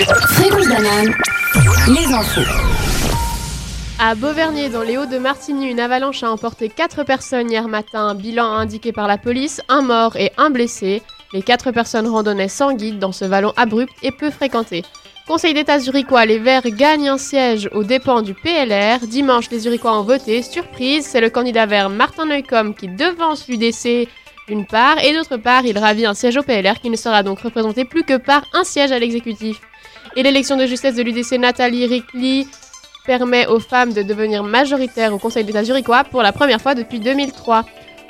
Fréquence les infos. À Beauvernier, dans les Hauts-de-Martigny, une avalanche a emporté 4 personnes hier matin. Bilan indiqué par la police, un mort et un blessé. Les 4 personnes randonnaient sans guide dans ce vallon abrupt et peu fréquenté. Conseil d'État zurichois, les Verts gagnent un siège aux dépens du PLR. Dimanche, les Zurichois ont voté. Surprise, c'est le candidat vert Martin Neukomm qui devance l'UDC d'une part, et d'autre part, il ravit un siège au PLR qui ne sera donc représenté plus que par un siège à l'exécutif. Et l'élection de justesse de l'UDC Nathalie Rickly permet aux femmes de devenir majoritaires au Conseil d'État zurichois pour la première fois depuis 2003.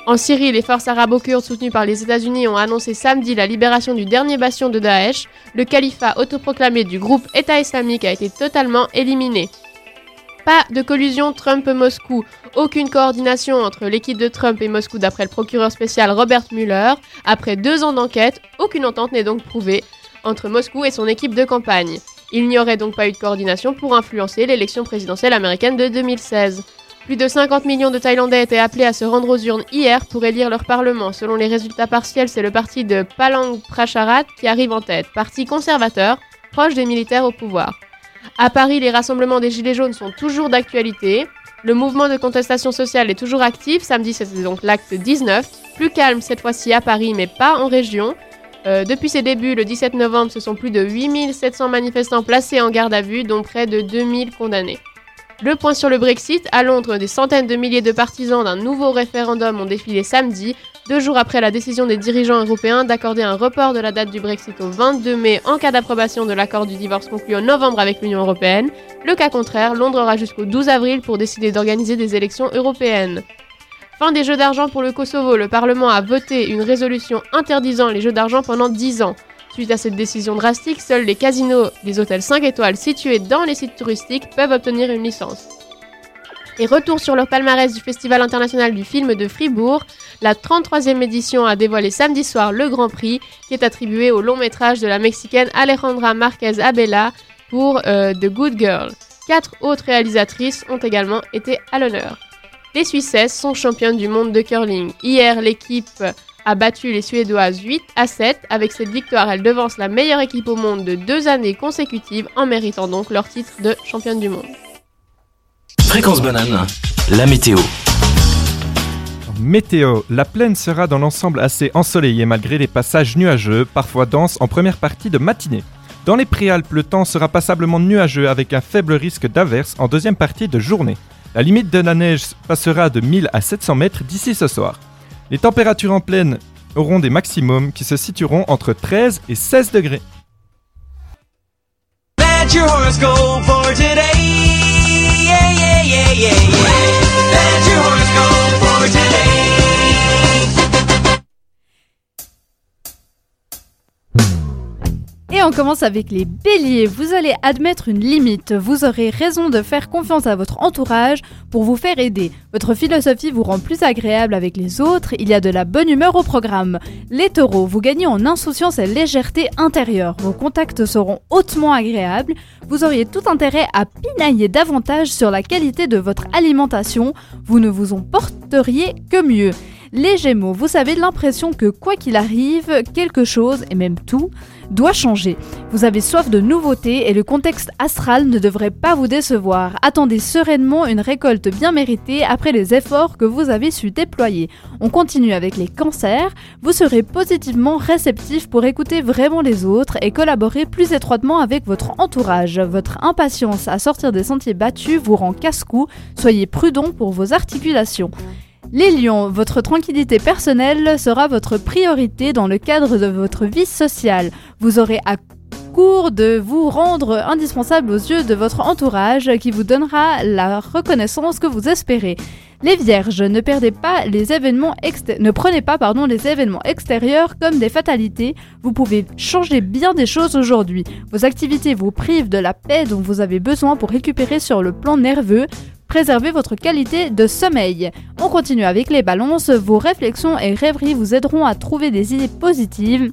En Syrie, les forces arabo-kurdes soutenues par les États-Unis ont annoncé samedi la libération du dernier bastion de Daesh. Le califat autoproclamé du groupe État islamique a été totalement éliminé. Pas de collusion Trump-Moscou. Aucune coordination entre l'équipe de Trump et Moscou d'après le procureur spécial Robert Mueller. Après deux ans d'enquête, aucune entente n'est donc prouvée entre Moscou et son équipe de campagne. Il n'y aurait donc pas eu de coordination pour influencer l'élection présidentielle américaine de 2016. Plus de 50 millions de Thaïlandais étaient appelés à se rendre aux urnes hier pour élire leur parlement. Selon les résultats partiels, c'est le parti de Palang Pracharat qui arrive en tête, parti conservateur, proche des militaires au pouvoir. À Paris, les rassemblements des Gilets jaunes sont toujours d'actualité. Le mouvement de contestation sociale est toujours actif. Samedi, c'était donc l'acte 19. Plus calme cette fois-ci à Paris, mais pas en région. Euh, depuis ses débuts, le 17 novembre, ce sont plus de 8700 manifestants placés en garde à vue, dont près de 2000 condamnés. Le point sur le Brexit, à Londres, des centaines de milliers de partisans d'un nouveau référendum ont défilé samedi, deux jours après la décision des dirigeants européens d'accorder un report de la date du Brexit au 22 mai en cas d'approbation de l'accord du divorce conclu en novembre avec l'Union européenne. Le cas contraire, Londres aura jusqu'au 12 avril pour décider d'organiser des élections européennes. Fin des jeux d'argent pour le Kosovo, le Parlement a voté une résolution interdisant les jeux d'argent pendant 10 ans. Suite à cette décision drastique, seuls les casinos des hôtels 5 étoiles situés dans les sites touristiques peuvent obtenir une licence. Et retour sur le palmarès du Festival international du film de Fribourg, la 33e édition a dévoilé samedi soir le Grand Prix qui est attribué au long métrage de la Mexicaine Alejandra Marquez Abela pour euh, The Good Girl. Quatre autres réalisatrices ont également été à l'honneur. Les Suissesses sont championnes du monde de curling. Hier, l'équipe a battu les Suédoises 8 à 7. Avec cette victoire, elle devance la meilleure équipe au monde de deux années consécutives en méritant donc leur titre de championne du monde. Fréquence banane, la météo. Météo, la plaine sera dans l'ensemble assez ensoleillée malgré les passages nuageux, parfois denses en première partie de matinée. Dans les préalpes, le temps sera passablement nuageux avec un faible risque d'averse en deuxième partie de journée. La limite de la neige passera de 1000 à 700 mètres d'ici ce soir. Les températures en plaine auront des maximums qui se situeront entre 13 et 16 degrés. Your for today. On commence avec les béliers. Vous allez admettre une limite. Vous aurez raison de faire confiance à votre entourage pour vous faire aider. Votre philosophie vous rend plus agréable avec les autres. Il y a de la bonne humeur au programme. Les taureaux, vous gagnez en insouciance et légèreté intérieure. Vos contacts seront hautement agréables. Vous auriez tout intérêt à pinailler davantage sur la qualité de votre alimentation. Vous ne vous en porteriez que mieux. Les Gémeaux, vous avez l'impression que quoi qu'il arrive, quelque chose, et même tout, doit changer. Vous avez soif de nouveautés et le contexte astral ne devrait pas vous décevoir. Attendez sereinement une récolte bien méritée après les efforts que vous avez su déployer. On continue avec les cancers. Vous serez positivement réceptif pour écouter vraiment les autres et collaborer plus étroitement avec votre entourage. Votre impatience à sortir des sentiers battus vous rend casse-cou. Soyez prudent pour vos articulations. Les lions, votre tranquillité personnelle sera votre priorité dans le cadre de votre vie sociale. Vous aurez à court de vous rendre indispensable aux yeux de votre entourage qui vous donnera la reconnaissance que vous espérez. Les vierges, ne perdez pas les événements ne prenez pas pardon, les événements extérieurs comme des fatalités. Vous pouvez changer bien des choses aujourd'hui. Vos activités vous privent de la paix dont vous avez besoin pour récupérer sur le plan nerveux. Préservez votre qualité de sommeil. On continue avec les balances. Vos réflexions et rêveries vous aideront à trouver des idées positives.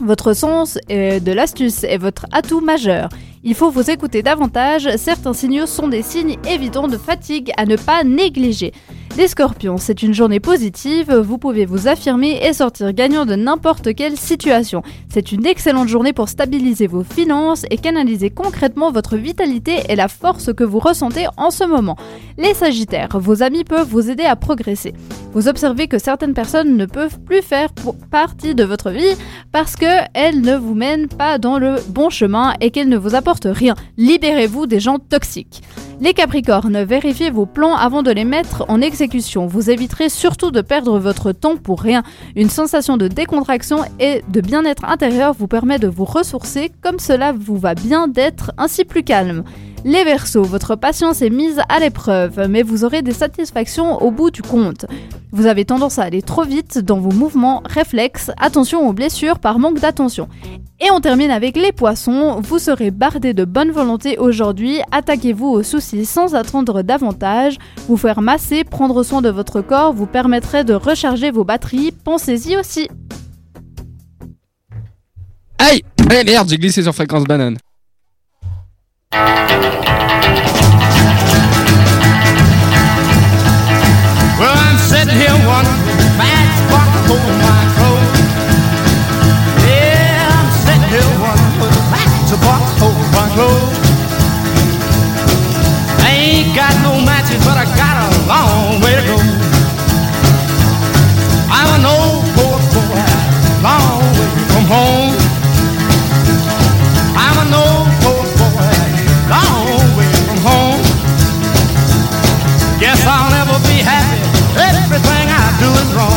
Votre sens de l'astuce est votre atout majeur. Il faut vous écouter davantage, certains signaux sont des signes évidents de fatigue à ne pas négliger. Les scorpions, c'est une journée positive, vous pouvez vous affirmer et sortir gagnant de n'importe quelle situation. C'est une excellente journée pour stabiliser vos finances et canaliser concrètement votre vitalité et la force que vous ressentez en ce moment. Les sagittaires, vos amis peuvent vous aider à progresser. Vous observez que certaines personnes ne peuvent plus faire partie de votre vie parce qu'elles ne vous mènent pas dans le bon chemin et qu'elles ne vous apportent rien. Libérez-vous des gens toxiques. Les Capricornes, vérifiez vos plans avant de les mettre en exécution. Vous éviterez surtout de perdre votre temps pour rien. Une sensation de décontraction et de bien-être intérieur vous permet de vous ressourcer comme cela vous va bien d'être ainsi plus calme. Les Verseaux, votre patience est mise à l'épreuve, mais vous aurez des satisfactions au bout du compte. Vous avez tendance à aller trop vite dans vos mouvements réflexes. Attention aux blessures par manque d'attention. Et on termine avec les poissons. Vous serez bardé de bonne volonté aujourd'hui. Attaquez-vous aux soucis sans attendre davantage. Vous faire masser, prendre soin de votre corps vous permettrait de recharger vos batteries. Pensez-y aussi. Aïe merde, j'ai glissé sur fréquence banane. That's what hold clothes. I ain't got no matches, but I got a long way to go. I'm an old poor boy, long way from home. I'm an old poor boy, long way from home. Guess I'll never be happy. Everything I do is wrong.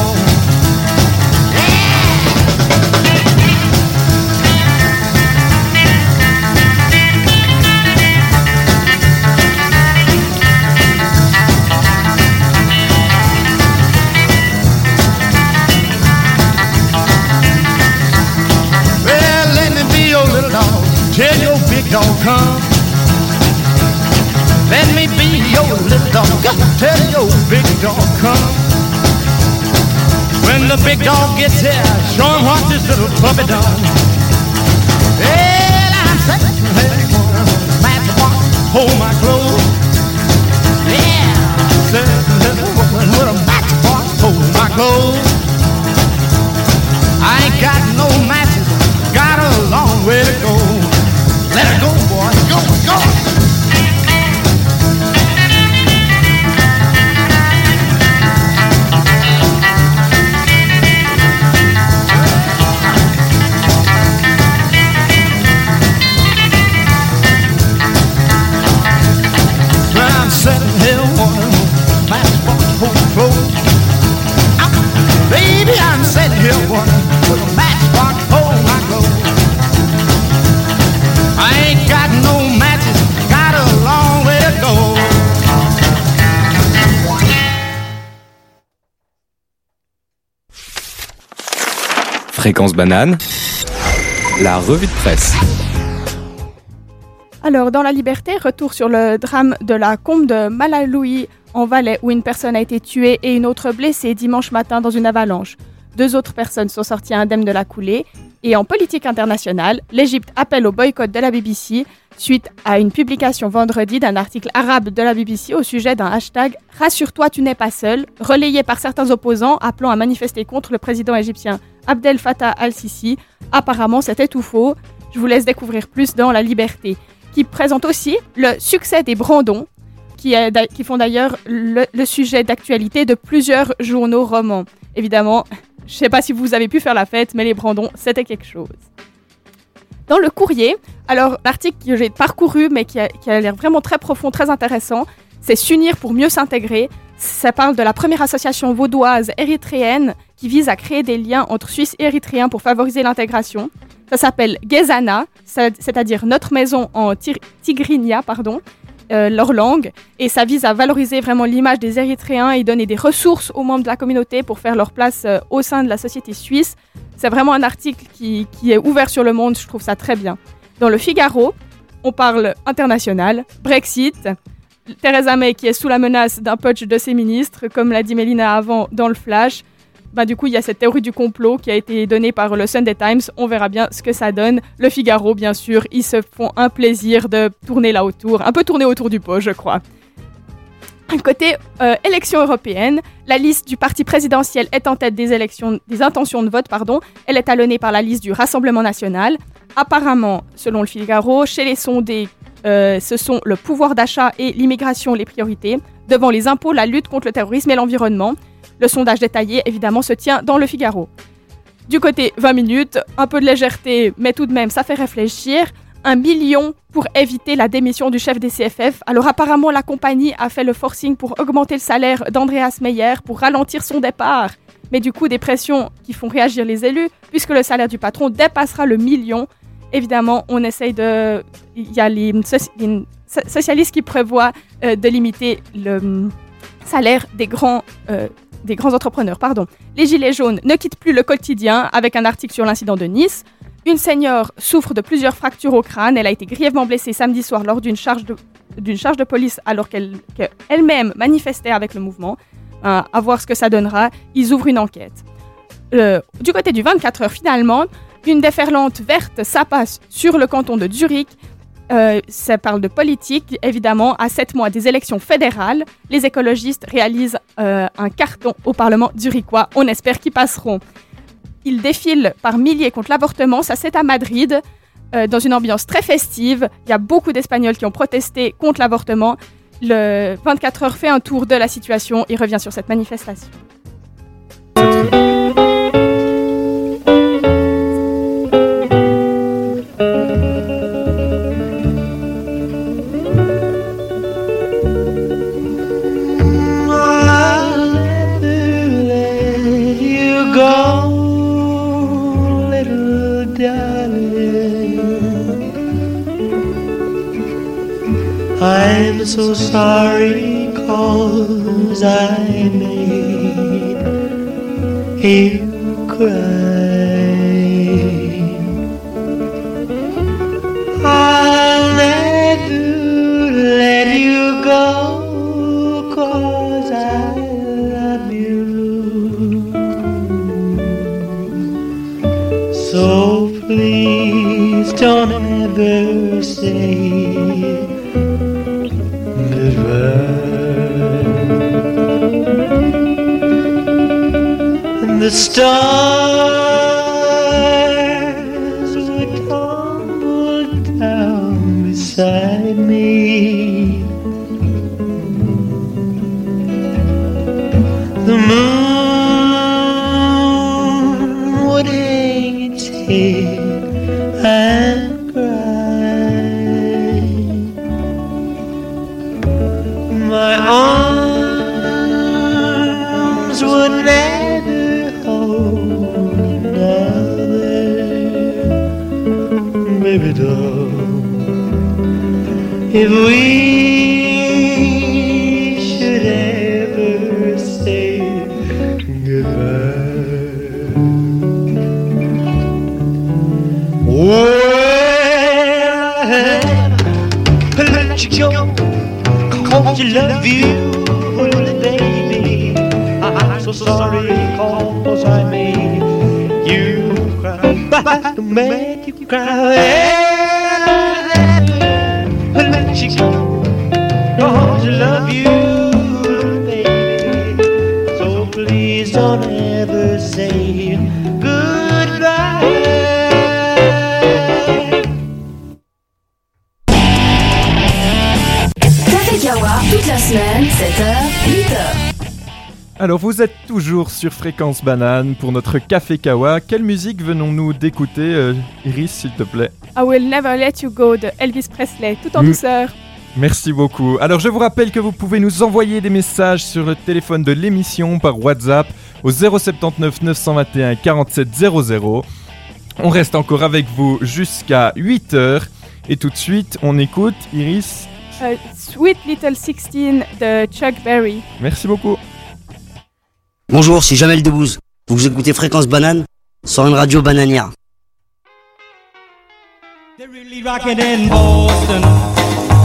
Big come. Let me be your little dog. Tell your big dog come. When the big dog gets here, show him what this little puppy done. Well, sitting here that's what hold my clothes. Yeah, sitting here with a matchbox hold my clothes. I ain't got no matches, got a long way to go. Baby, I'm sitting here wondering, Fréquence banane. La revue de presse. Alors, dans la liberté, retour sur le drame de la combe de Malaloui en Valais, où une personne a été tuée et une autre blessée dimanche matin dans une avalanche. Deux autres personnes sont sorties indemnes de la coulée. Et en politique internationale, l'Égypte appelle au boycott de la BBC suite à une publication vendredi d'un article arabe de la BBC au sujet d'un hashtag Rassure-toi, tu n'es pas seul, relayé par certains opposants appelant à manifester contre le président égyptien Abdel Fattah al-Sisi. Apparemment, c'était tout faux. Je vous laisse découvrir plus dans La Liberté qui présente aussi le succès des Brandons, qui, font d'ailleurs le, le sujet d'actualité de plusieurs journaux romans. Évidemment, je sais pas si vous avez pu faire la fête, mais les Brandons, c'était quelque chose. Dans le courrier, alors l'article que j'ai parcouru, mais qui a, qui a l'air vraiment très profond, très intéressant, c'est S'unir pour mieux s'intégrer. Ça parle de la première association vaudoise érythréenne qui vise à créer des liens entre Suisses et Érythréens pour favoriser l'intégration. Ça s'appelle Gezana, c'est-à-dire notre maison en tigrinya, pardon, euh, leur langue. Et ça vise à valoriser vraiment l'image des Érythréens et donner des ressources aux membres de la communauté pour faire leur place euh, au sein de la société suisse. C'est vraiment un article qui, qui est ouvert sur le monde, je trouve ça très bien. Dans le Figaro, on parle international, Brexit, Theresa May qui est sous la menace d'un putsch de ses ministres, comme l'a dit Mélina avant dans le Flash. Bah, du coup, il y a cette théorie du complot qui a été donnée par le Sunday Times. On verra bien ce que ça donne. Le Figaro, bien sûr, ils se font un plaisir de tourner là autour, un peu tourner autour du pot, je crois. Côté euh, élection européenne, la liste du parti présidentiel est en tête des, élections, des intentions de vote. Pardon. Elle est talonnée par la liste du Rassemblement national. Apparemment, selon le Figaro, chez les sondés, euh, ce sont le pouvoir d'achat et l'immigration les priorités. Devant les impôts, la lutte contre le terrorisme et l'environnement. Le sondage détaillé, évidemment, se tient dans le Figaro. Du côté 20 minutes, un peu de légèreté, mais tout de même, ça fait réfléchir. Un million pour éviter la démission du chef des CFF. Alors apparemment, la compagnie a fait le forcing pour augmenter le salaire d'Andreas Meyer pour ralentir son départ. Mais du coup, des pressions qui font réagir les élus, puisque le salaire du patron dépassera le million. Évidemment, on essaye de... Il y a les, soci- les so- socialistes qui prévoient euh, de limiter le hum, salaire des grands, euh, des grands entrepreneurs. Pardon. Les Gilets jaunes ne quittent plus le quotidien avec un article sur l'incident de Nice. Une senior souffre de plusieurs fractures au crâne. Elle a été grièvement blessée samedi soir lors d'une charge de, police alors qu'elle, qu'elle-même manifestait avec le mouvement. Euh, à voir ce que ça donnera. Ils ouvrent une enquête. Euh, du côté du 24 heures, finalement, une déferlante verte s'apasse sur le canton de Zurich. Euh, ça parle de politique, évidemment. À sept mois des élections fédérales, les écologistes réalisent euh, un carton au Parlement zurichois. On espère qu'ils passeront. Ils défilent par milliers contre l'avortement. Ça, c'est à Madrid, euh, dans une ambiance très festive. Il y a beaucoup d'Espagnols qui ont protesté contre l'avortement. Le 24 heures fait un tour de la situation et revient sur cette manifestation. I'm so sorry cause I made you cry. I'll never let you go cause I love you. So please don't ever say And the stars sorry, cause I made you cry. But I made you cry. Alors vous êtes toujours sur Fréquence Banane pour notre Café Kawa. Quelle musique venons-nous d'écouter, euh, Iris, s'il te plaît? I Will Never Let You Go de Elvis Presley, tout en Mm. douceur. Merci beaucoup. Alors je vous rappelle que vous pouvez nous envoyer des messages sur le téléphone de l'émission par WhatsApp au 079 921 47 00. On reste encore avec vous jusqu'à 8h. Et tout de suite, on écoute Iris. Euh, Sweet Little Sixteen de Chuck Berry. Merci beaucoup. Bonjour, c'est Jamel Debbouze. Vous écoutez Fréquence Banane sur une radio bananière. They're really rocking in Boston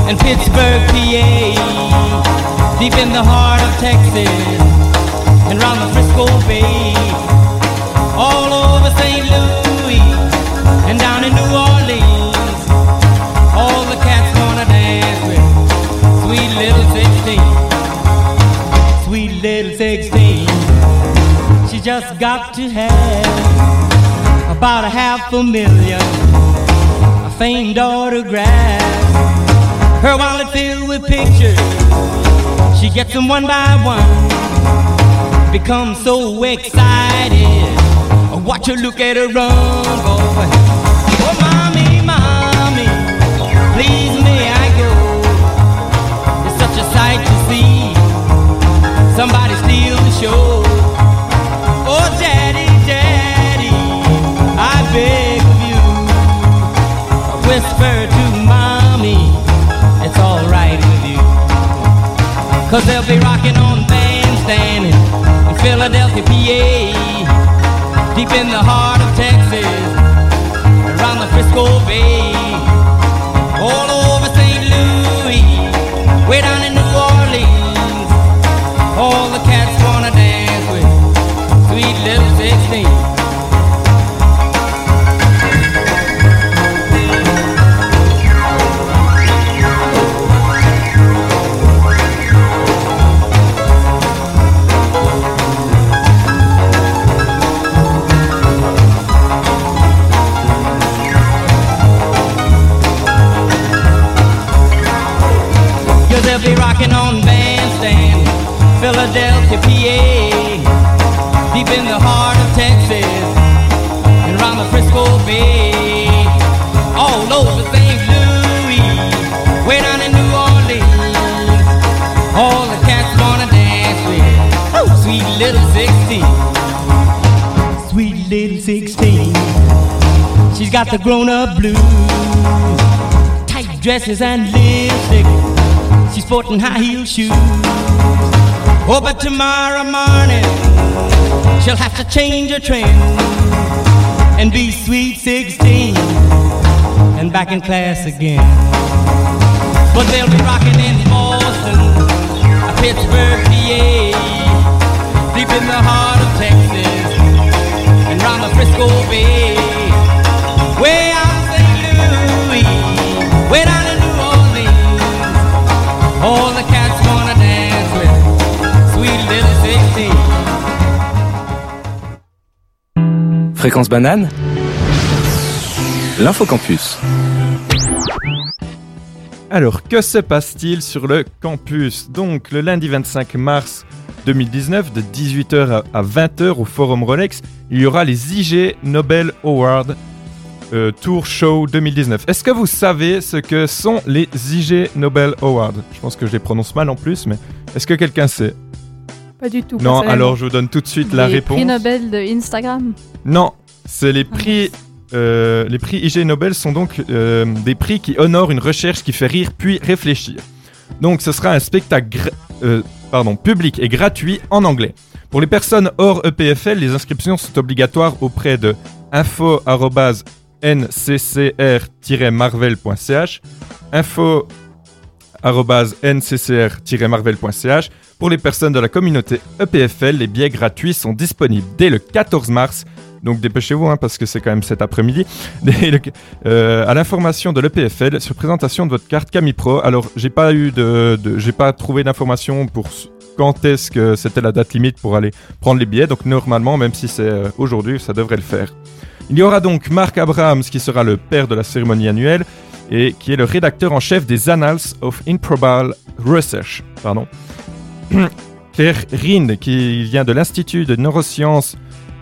and Pittsburgh, PA, deep in the heart of Texas and round the Frisco Bay, all over St. Louis and down in New Orleans. Got to have about a half a million a famed autographs. Her wallet filled with pictures. She gets them one by one. Becomes so excited. I watch her look at her run, boy. Oh, mommy, mommy, please may I go? It's such a sight to see. Somebody steal the show. Cause they'll be rocking on bandstand in Philadelphia, PA. Deep in the heart of Texas, around the Frisco Bay. All over St. Louis, way down in got the grown-up blues, tight dresses and lipstick. She's sporting high heel shoes. Oh, but tomorrow morning she'll have to change her trend and be sweet 16 and back in class again. But they'll be rocking in Boston, Pittsburgh, PA, deep in the heart of Texas and round the Frisco Bay. All the cats wanna dance with sweet little 16. Fréquence banane L'infocampus. Alors, que se passe-t-il sur le campus? Donc, le lundi 25 mars 2019, de 18h à 20h au Forum Rolex, il y aura les IG Nobel Award euh, Tour Show 2019. Est-ce que vous savez ce que sont les IG Nobel Awards? Je pense que je les prononce mal en plus, mais est-ce que quelqu'un sait? Pas du tout. Non, alors je vous donne tout de suite la Les réponse. prix Nobel de Instagram. Non, c'est les prix. euh, les prix IG Nobel sont donc euh, des prix qui honorent une recherche qui fait rire puis réfléchir. Donc ce sera un spectacle euh, pardon, public et gratuit en anglais. Pour les personnes hors EPFL, les inscriptions sont obligatoires auprès de info-nccr-marvel.ch info-nccr-marvel.ch Pour les personnes de la communauté EPFL, les billets gratuits sont disponibles dès le 14 mars. Donc dépêchez-vous hein, parce que c'est quand même cet après-midi. Euh, à l'information de l'EPFL sur présentation de votre carte Camille Pro. Alors j'ai pas eu de, de- j'ai pas trouvé d'informations pour quand est-ce que c'était la date limite pour aller prendre les billets. Donc normalement, même si c'est euh, aujourd'hui, ça devrait le faire. Il y aura donc Mark Abrahams qui sera le père de la cérémonie annuelle et qui est le rédacteur en chef des Annals of Improbable Research. Pardon. Claire Rind qui vient de l'Institut de neurosciences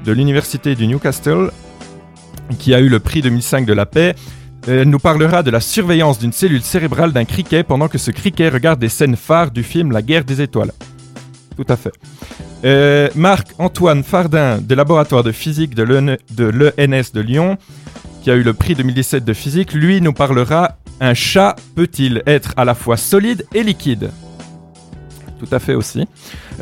de l'Université du Newcastle, qui a eu le prix 2005 de la paix, nous parlera de la surveillance d'une cellule cérébrale d'un criquet pendant que ce criquet regarde des scènes phares du film La guerre des étoiles. Tout à fait. Euh, Marc-Antoine Fardin, des laboratoires de physique de l'EN de l'ENS de Lyon, qui a eu le prix 2017 de physique, lui nous parlera Un chat peut-il être à la fois solide et liquide? Tout à fait aussi.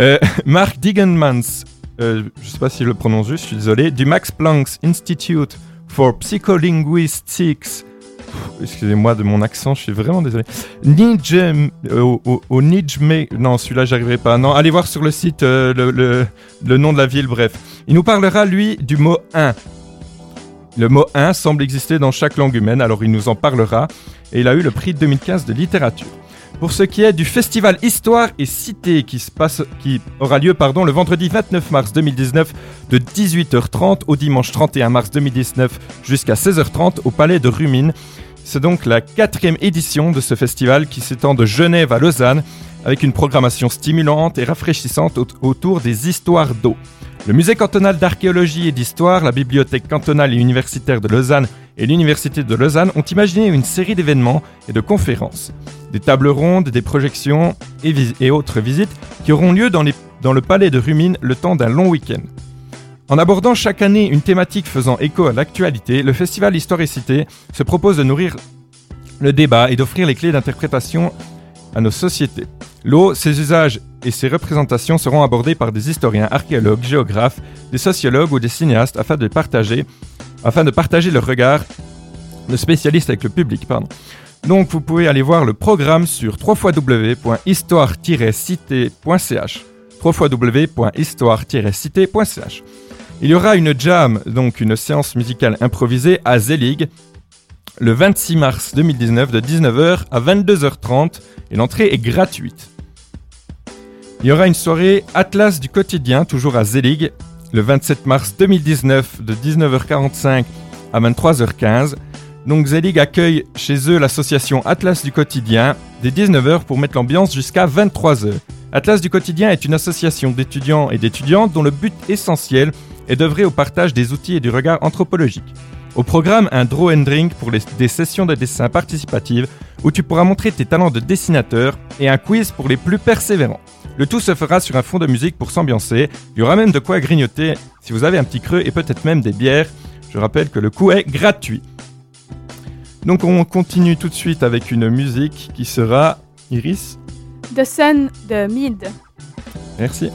Euh, Mark Digenmans, euh, je ne sais pas si je le prononce juste, je suis désolé, du Max Planck Institute for Psycholinguistics. Excusez-moi de mon accent, je suis vraiment désolé. Nijme, euh, au, Nijme, non celui-là j'arriverai pas. Non, allez voir sur le site euh, le, le- le nom de la ville, bref. Il nous parlera lui du mot 1. Le mot 1 semble exister dans chaque langue humaine, alors il nous en parlera. Et il a eu le prix 2015 de littérature. Pour ce qui est du festival Histoire et Cité qui, aura lieu le vendredi 29 mars 2019 de 18h30 au dimanche 31 mars 2019 jusqu'à 16h30 au Palais de Rumine. C'est donc la quatrième édition de ce festival qui s'étend de Genève à Lausanne avec une programmation stimulante et rafraîchissante au- autour des histoires d'eau. Le musée cantonal d'archéologie et d'histoire, la bibliothèque cantonale et universitaire de Lausanne et l'université de Lausanne ont imaginé une série d'événements et de conférences. Des tables rondes, des projections et, autres visites qui auront lieu dans, dans le palais de Rumine le temps d'un long week-end. En abordant chaque année une thématique faisant écho à l'actualité, le festival Histoire et Cité se propose de nourrir le débat et d'offrir les clés d'interprétation à nos sociétés. L'eau, ses usages et ses représentations seront abordés par des historiens, archéologues, géographes, des sociologues ou des cinéastes afin de partager, afin de partager leur regard de spécialistes avec le public. Pardon. Donc vous pouvez aller voir le programme sur www.histoire-cité.ch www.histoire-cité.ch Il y aura une jam, donc une séance musicale improvisée à Zelig le 26 mars 2019 de 19h à 22h30 et l'entrée est gratuite. Il y aura une soirée Atlas du quotidien, toujours à Zelig, le 27 mars 2019 de 19h45 à 23h15. Donc Zelig accueille chez eux l'association Atlas du quotidien dès 19h pour mettre l'ambiance jusqu'à 23h. Atlas du quotidien est une association d'étudiants et d'étudiantes dont le but essentiel est d'œuvrer au partage des outils et du regard anthropologique. Au programme, un draw and drink pour les- des sessions de dessin participatives où tu pourras montrer tes talents de dessinateur et un quiz pour les plus persévérants. Le tout se fera sur un fond de musique pour s'ambiancer. Il y aura même de quoi grignoter si vous avez un petit creux et peut-être même des bières. Je rappelle que le coût est gratuit. Donc on continue tout de suite avec une musique qui sera Iris? The Sun de Mid. Merci.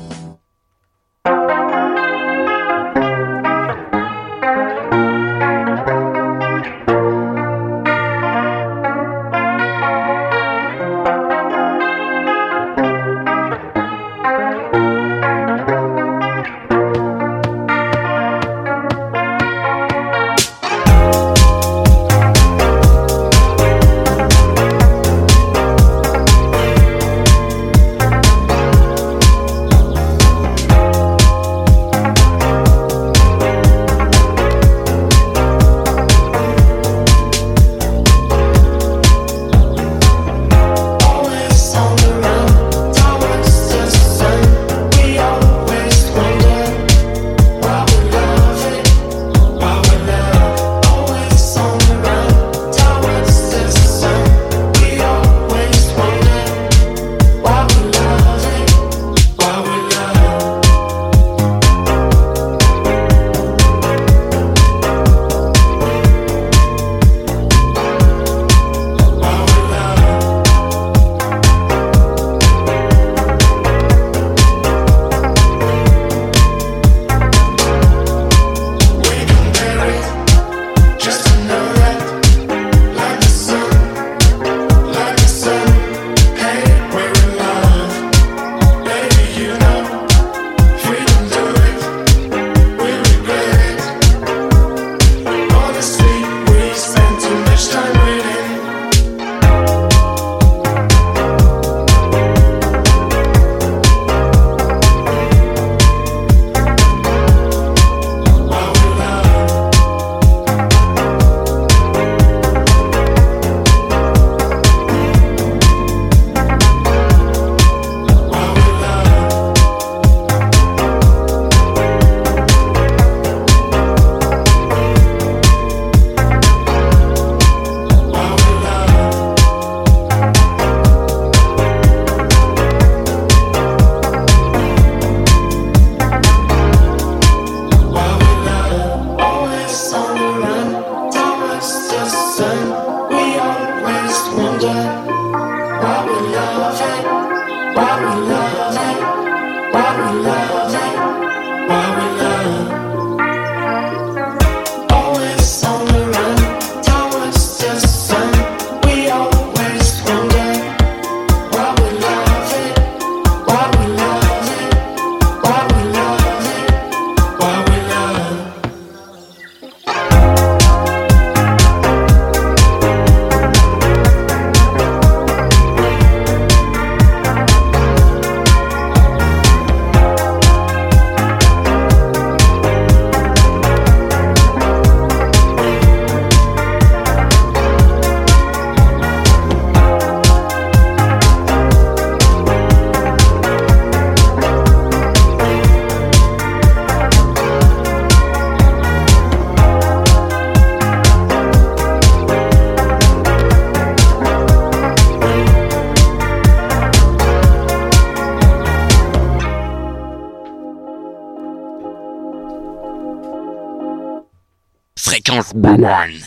Fréquence banane.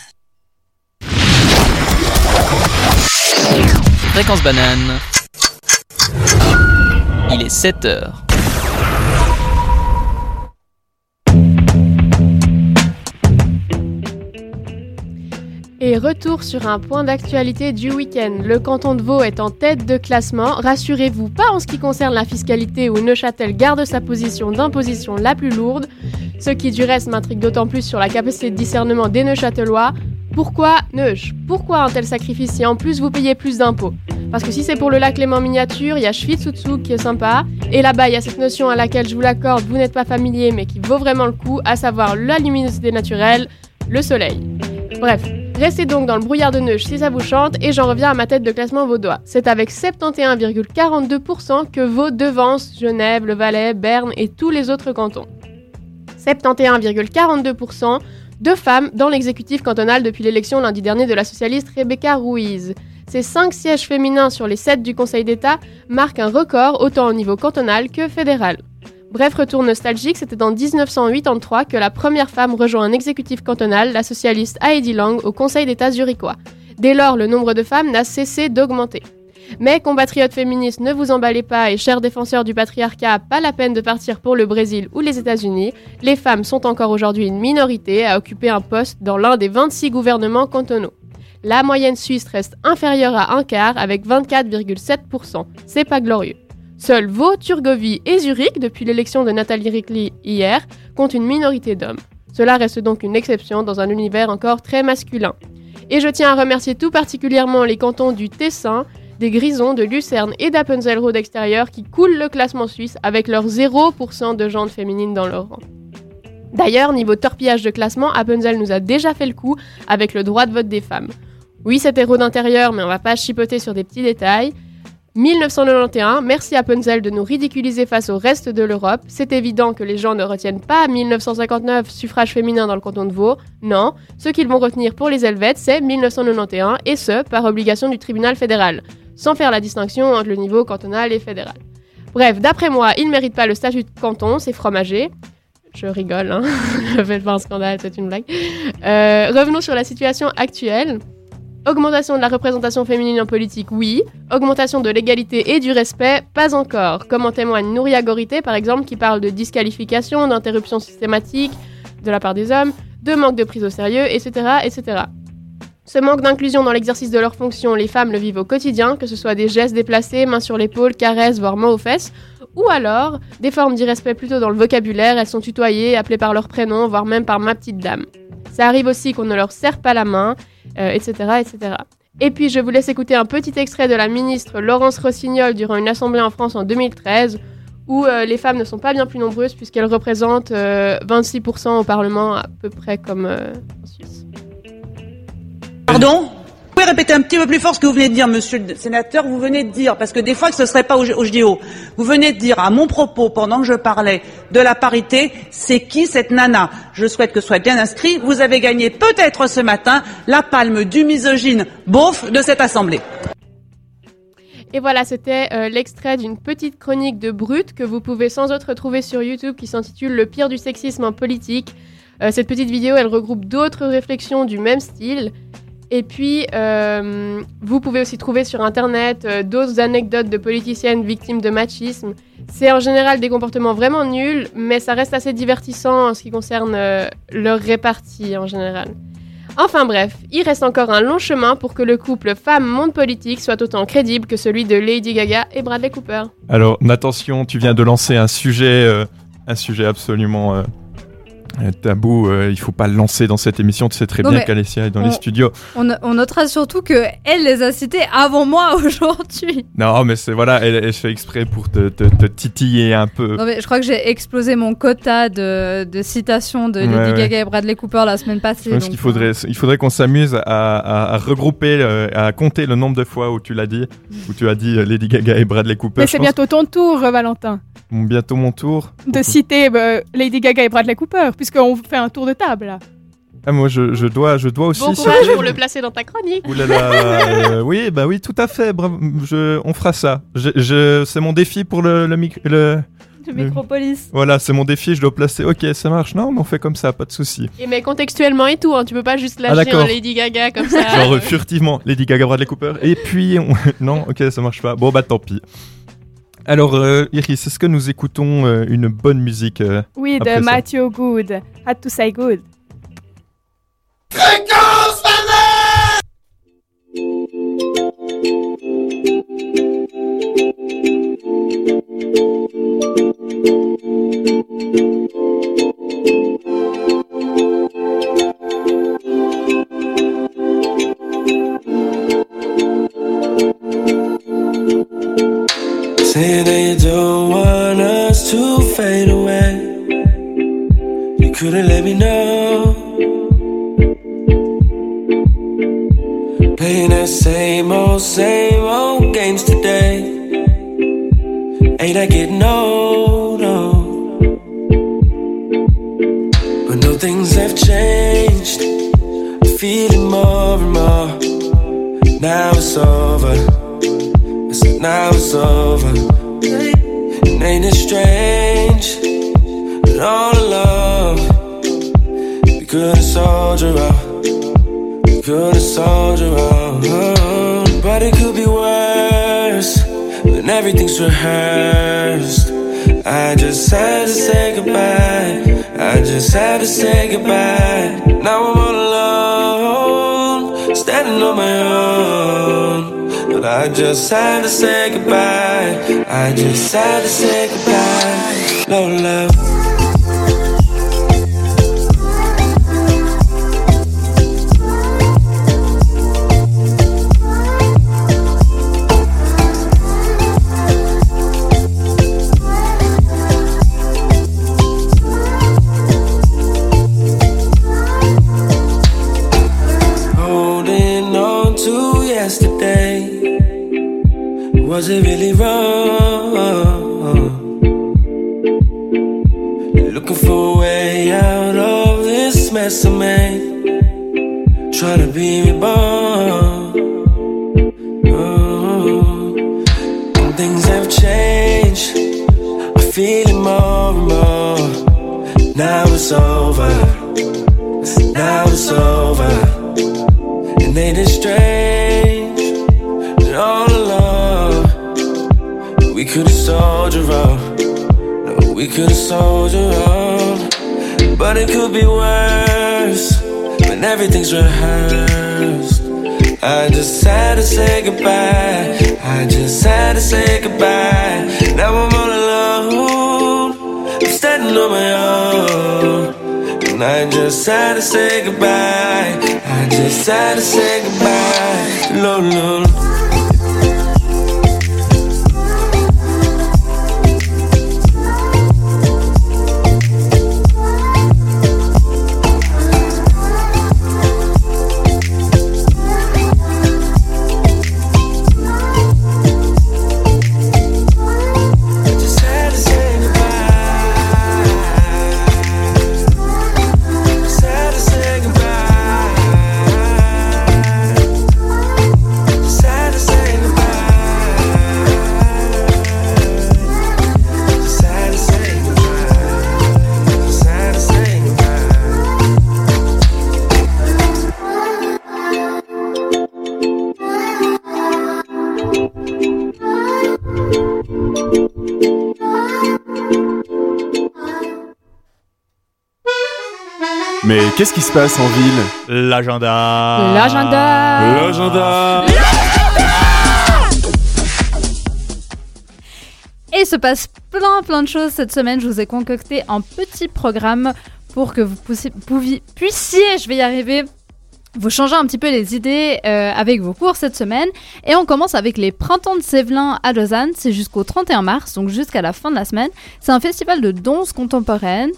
Fréquence banane. Il est 7 heures. Et retour sur un point d'actualité du week-end. Le canton de Vaud est en tête de classement. Rassurez-vous, pas en ce qui concerne la fiscalité où Neuchâtel garde sa position d'imposition la plus lourde. Ce qui du reste m'intrigue d'autant plus sur la capacité de discernement des Neuchâtelois. Pourquoi Neuch Pourquoi un tel sacrifice si en plus vous payez plus d'impôts? Parce que si c'est pour le lac Léman miniature, il y a Schwitzutsu qui est sympa. Et là-bas, il y a cette notion à laquelle je vous l'accorde, vous n'êtes pas familier, mais qui vaut vraiment le coup, à savoir la luminosité naturelle, le soleil. Bref, restez donc dans le brouillard de Neuch si ça vous chante, et j'en reviens à ma tête de classement vaudois. C'est avec 71,42% que Vaud devance Genève, le Valais, Berne et tous les autres cantons. 71,42% de femmes dans l'exécutif cantonal depuis l'élection lundi dernier de la socialiste Rebecca Ruiz. Ces 5 sièges féminins sur les 7 du Conseil d'État marquent un record autant au niveau cantonal que fédéral. Bref retour nostalgique, c'était en 1983 que la première femme rejoint un exécutif cantonal, la socialiste Heidi Lang, au Conseil d'État zurichois. Dès lors, le nombre de femmes n'a cessé d'augmenter. Mais compatriotes féministes, ne vous emballez pas et chers défenseurs du patriarcat, pas la peine de partir pour le Brésil ou les États-Unis. Les femmes sont encore aujourd'hui une minorité à occuper un poste dans l'un des 26 gouvernements cantonaux. La moyenne suisse reste inférieure à un quart avec 24,7%. C'est pas glorieux. Seuls Vaud, Turgovie et Zurich, depuis l'élection de Nathalie Rickley hier, comptent une minorité d'hommes. Cela reste donc une exception dans un univers encore très masculin. Et je tiens à remercier tout particulièrement les cantons du Tessin, des Grisons, de Lucerne et d'Appenzell-Rhodes extérieur qui coulent le classement suisse avec leur 0% de jantes féminines dans leur rang. D'ailleurs, niveau torpillage de classement, Appenzell nous a déjà fait le coup avec le droit de vote des femmes. Oui, c'est héros d'intérieur, mais on va pas chipoter sur des petits détails. 1991, merci à Punzel de nous ridiculiser face au reste de l'Europe. C'est évident que les gens ne retiennent pas 1959 suffrage féminin dans le canton de Vaud. Non, ce qu'ils vont retenir pour les Helvètes, c'est 1991 et ce, par obligation du tribunal fédéral, sans faire la distinction entre le niveau cantonal et fédéral. Bref, d'après moi, ils ne méritent pas le statut de canton, c'est fromager. Je rigole, hein. je fais pas un scandale, c'est une blague. Euh, revenons sur la situation actuelle. Augmentation de la représentation féminine en politique, oui. Augmentation de l'égalité et du respect, pas encore. Comme en témoigne Nouria Gorité, par exemple, qui parle de disqualification, d'interruption systématique de la part des hommes, de manque de prise au sérieux, etc. etc. Ce manque d'inclusion dans l'exercice de leurs fonctions, les femmes le vivent au quotidien, que ce soit des gestes déplacés, mains sur l'épaule, caresses, voire mots aux fesses, ou alors des formes d'irrespect plutôt dans le vocabulaire, elles sont tutoyées, appelées par leur prénom, voire même par ma petite dame. Ça arrive aussi qu'on ne leur serre pas la main, euh, etc., etc. Et puis je vous laisse écouter un petit extrait de la ministre Laurence Rossignol durant une assemblée en France en 2013, où euh, les femmes ne sont pas bien plus nombreuses puisqu'elles représentent euh, 26% au Parlement, à peu près comme euh, en Suisse. Pardon Vous pouvez répéter un petit peu plus fort ce que vous venez de dire, monsieur le sénateur Vous venez de dire, parce que des fois que ce ne serait pas au, au vous venez de dire à mon propos, pendant que je parlais de la parité, c'est qui cette nana? Je souhaite que ce soit bien inscrit. Vous avez gagné peut-être ce matin la palme du misogyne beauf de cette assemblée. Et voilà, c'était euh, l'extrait d'une petite chronique de Brut que vous pouvez sans autre trouver sur YouTube qui s'intitule Le pire du sexisme en politique. Euh, cette petite vidéo, elle regroupe d'autres réflexions du même style. Et puis, euh, vous pouvez aussi trouver sur Internet euh, d'autres anecdotes de politiciennes victimes de machisme. C'est en général des comportements vraiment nuls, mais ça reste assez divertissant en ce qui concerne euh, leur répartie en général. Enfin bref, il reste encore un long chemin pour que le couple femme-monde politique soit autant crédible que celui de Lady Gaga et Bradley Cooper. Alors, attention, tu viens de lancer un sujet, un sujet absolument tabou. euh, il faut pas le lancer dans cette émission. Tu sais très Non, bien qu'Alessia est dans on- les studios. On, on notera surtout que elle les a cités avant moi aujourd'hui. Non, mais c'est voilà, elle, elle fait exprès pour te, te- te titiller un peu. Non mais je crois que j'ai explosé mon quota de, de citations de Lady Ouais. Gaga et Bradley Cooper la semaine passée. Je pense donc, qu'il faudrait, il faudrait qu'on s'amuse à, à- à regrouper, euh, à compter le nombre de fois où tu l'as dit, où tu as dit euh, Lady Gaga et Bradley Cooper. Mais c'est bientôt ton tour, euh, Valentin, bientôt mon tour. de citer euh, Lady Gaga et Bradley Cooper, puisqu'on fait un tour de table. là. Ah, moi, je, je dois, je dois aussi. Bon courage pour le placer dans ta chronique. Ouh là là, euh, oui, bah oui, tout à fait. bravo, je, on fera ça. Je, je- c'est mon défi pour le, le, mic- le, Le Métropolis. Voilà, c'est mon défi, je dois placer. Ok, ça marche. Non, mais on fait comme ça, pas de souci. Et mais contextuellement et tout, hein, tu peux pas juste Ah, lâcher un Lady Gaga comme ça. Genre euh, furtivement, Lady Gaga, Bradley Cooper. Et puis, on- non, ok, ça marche pas. Bon, bah tant pis. Alors, euh, Iris, est-ce que nous écoutons euh, une bonne musique euh, Oui, de Matthew Good. Had to say good. Saying that you don't want us to fade away. You couldn't let me know. Playing that same old, same old games today. Ain't I getting old? No. But no things have changed. I'm feeling more and more. Now it's over. Now it's over. And ain't it strange that all along we couldn't soldier on, we couldn't soldier on, oh, but it could be worse when everything's rehearsed. I just had to say goodbye. I just had to say goodbye. Now I'm all alone, standing on my own. I just had to say goodbye. I just had to say goodbye. No love. Was it really wrong? Looking for a way out of this mess I made. Trying to be reborn. Oh. And things have changed. I feel it more and more. Now it's over. Now it's over. And it strange we could have soldiered on? No, we could have soldiered on. But it could be worse when everything's rehearsed. I just had to say goodbye. I just had to say goodbye. Now I'm all alone. I'm standing on my own. And I just had to say goodbye. I just had to say goodbye. No, no. Qu'est-ce qui se passe en ville L'agenda. L'agenda. L'agenda Et il se passe plein plein de choses cette semaine. Je vous ai concocté un petit programme pour que vous pouviez- puissiez, je vais y arriver, vous changer un petit peu les idées euh, avec vos cours cette semaine. Et on commence avec les Printemps de Sévelin à Lausanne. C'est jusqu'au 31 mars, donc jusqu'à la fin de la semaine. C'est un festival de danse contemporaine.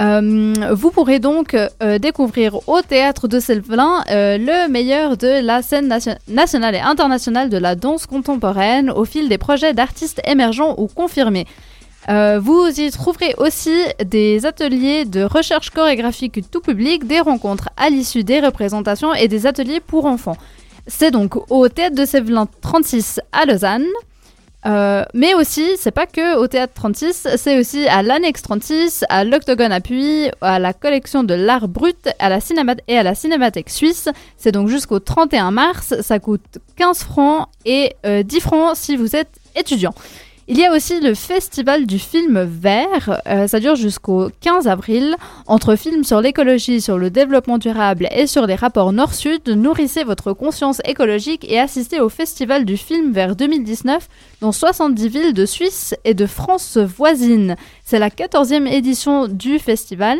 Euh, vous pourrez donc euh, découvrir au théâtre de Sévelin euh, le meilleur de la scène nation- nationale et internationale de la danse contemporaine au fil des projets d'artistes émergents ou confirmés. Vous y trouverez aussi des ateliers de recherche chorégraphique tout public, des rencontres à l'issue des représentations et des ateliers pour enfants. C'est donc au théâtre de Sévelin 36 à Lausanne. Euh, mais aussi, c'est pas que au théâtre 36, c'est aussi à l'annexe 36, à l'Octogone Puy, à la collection de l'art brut à la cinéma et à la cinémathèque suisse. C'est donc jusqu'au 31 mars. Ça coûte 15 francs et euh, 10 francs si vous êtes étudiant. Il y a aussi le festival du film vert, euh, ça dure jusqu'au 15 avril. Entre films sur l'écologie, sur le développement durable et sur les rapports nord-sud, nourrissez votre conscience écologique et assistez au festival du film vert 2019 dans 70 villes de Suisse et de France voisine. C'est la 14e édition du festival.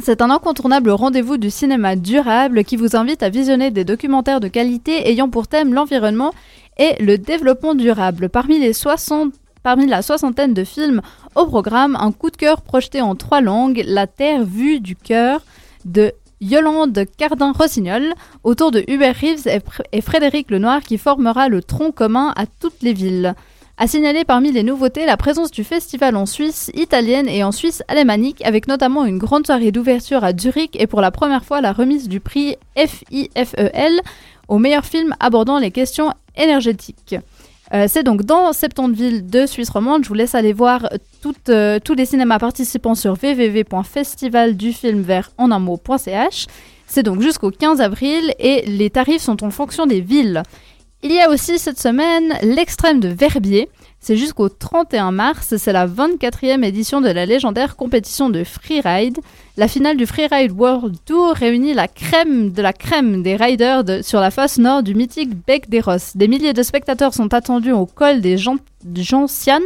C'est un incontournable rendez-vous du cinéma durable qui vous invite à visionner des documentaires de qualité ayant pour thème l'environnement et le développement durable. Parmi, les 60, parmi la soixantaine de films au programme, un coup de cœur projeté en trois langues, La Terre vue du cœur de Yolande Cardin-Rossignol, autour de Hubert Reeves et, et Frédéric Lenoir qui formera le tronc commun à toutes les villes. À signaler parmi les nouveautés la présence du festival en Suisse italienne et en Suisse alémanique, avec notamment une grande soirée d'ouverture à Zurich et pour la première fois la remise du prix FIFEL au meilleur film abordant les questions énergétiques. Euh, c'est donc dans 70 villes de Suisse romande. Je vous laisse aller voir toutes, euh, tous les cinémas participants sur www.festivalduFilmVert.ch. C'est donc jusqu'au 15 avril et les tarifs sont en fonction des villes. Il y a aussi cette semaine l'extrême de Verbier. C'est jusqu'au 31 mars. C'est la 24e édition de la légendaire compétition de freeride. La finale du Freeride World Tour réunit la crème de la crème des riders de- sur la face nord du mythique Bec des Rosses. Des milliers de spectateurs sont attendus au col des Gen- Gentianes.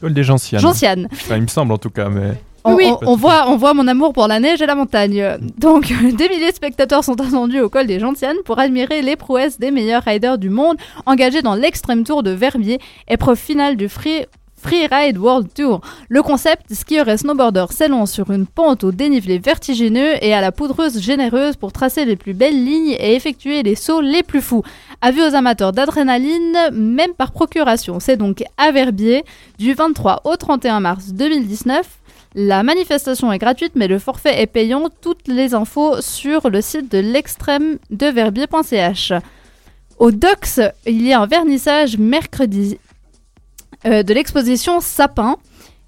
Col des Gentianes. Gentianes. Enfin, il me semble en tout cas, mais. On, Oui. on- on voit, on voit mon amour pour la neige et la montagne. Donc, des milliers de spectateurs sont attendus au col des Gentianes pour admirer les prouesses des meilleurs riders du monde engagés dans l'extrême tour de Verbier, épreuve finale du Free, Freeride World Tour. Le concept, skieurs et snowboarders s'élancent sur une pente au dénivelé vertigineux et à la poudreuse généreuse pour tracer les plus belles lignes et effectuer les sauts les plus fous. Avis aux amateurs d'adrénaline, même par procuration. C'est donc à Verbier du 23 au 31 mars 2019. La manifestation est gratuite, mais le forfait est payant. Toutes les infos sur le site de l'extrême de verbier.ch. Au DOX, il y a un vernissage mercredi euh, de l'exposition Sapin.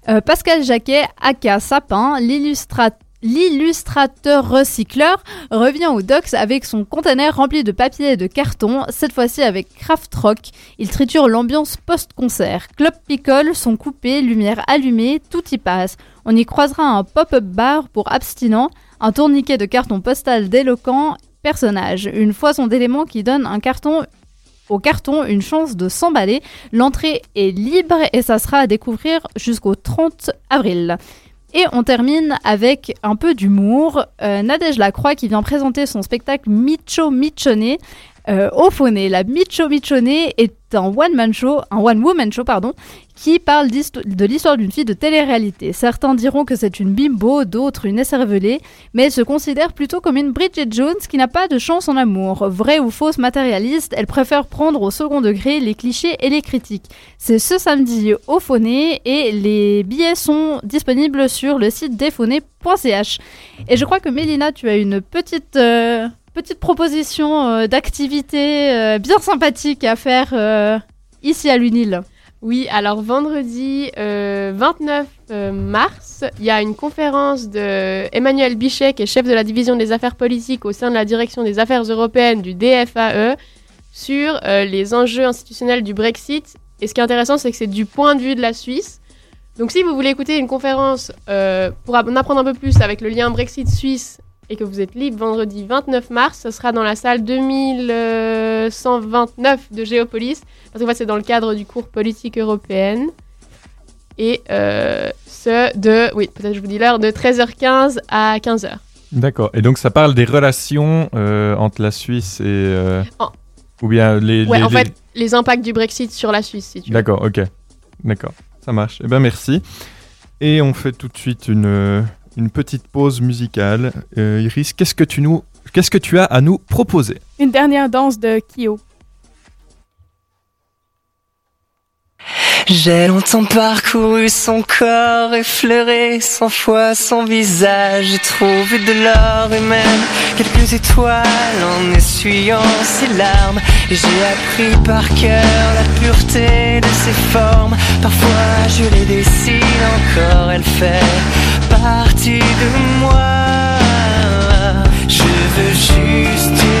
Euh, Pascal Jacquet, aka Sapin, l'illustra- l'illustrateur recycleur, revient au DOX avec son conteneur rempli de papier et de carton, cette fois-ci avec Craft Rock. Il triture l'ambiance post-concert. Club picole, son coupé, lumière allumée, tout y passe. On y croisera un pop-up bar pour abstinents, un tourniquet de carton postal d'éloquents personnages, une foison d'éléments qui donne un carton au carton une chance de s'emballer. L'entrée est libre et ça sera à découvrir jusqu'au 30 avril. Et on termine avec un peu d'humour. Euh, Nadège Lacroix qui vient présenter son spectacle Micho Michone euh, au Fauné. La Micho Michone est un one-man show, un one-woman show, pardon, qui parle de l'histoire d'une fille de télé-réalité. Certains diront que c'est une bimbo, d'autres une écervelée, mais elle se considère plutôt comme une Bridget Jones qui n'a pas de chance en amour. Vraie ou fausse matérialiste, elle préfère prendre au second degré les clichés et les critiques. C'est ce samedi au Fauné et les billets sont disponibles sur le site desfauné.ch. Et je crois que Mélina, tu as une petite, euh, petite proposition euh, d'activité euh, bien sympathique à faire euh, ici à l'UNIL. Oui, alors vendredi euh, 29 euh, mars, il y a une conférence de Emmanuel Bichet, qui est chef de la division des affaires politiques au sein de la direction des affaires européennes du DFAE, sur les enjeux institutionnels du Brexit. Et ce qui est intéressant, c'est que c'est du point de vue de la Suisse. Donc si vous voulez écouter une conférence pour en apprendre un peu plus avec le lien Brexit suisse et que vous êtes libre vendredi 29 mars, ce sera dans la salle 2129 de Géopolis. Parce qu'en fait, c'est dans le cadre du cours politique européenne. Et euh, ce de, oui, peut-être je vous dis l'heure, de 13h15 à 15h. D'accord. Et donc ça parle des relations euh, entre la Suisse et. euh, Oh. Ou bien les. Ouais, les- en les- fait, les impacts du Brexit sur la Suisse, si tu veux. D'accord, ok. D'accord, ça marche. Eh ben merci. Et on fait tout de suite une, une petite pause musicale. Euh, Iris, qu'est-ce que tu nous, qu'est-ce que tu as à nous proposer? Une dernière danse de Kyo. J'ai longtemps parcouru son corps, effleuré cent fois son visage. J'ai trouvé de l'or et même quelques étoiles en essuyant ses larmes. Et j'ai appris par cœur la pureté de ses formes. Parfois je les dessine encore, elle fait partie de moi. Je veux juste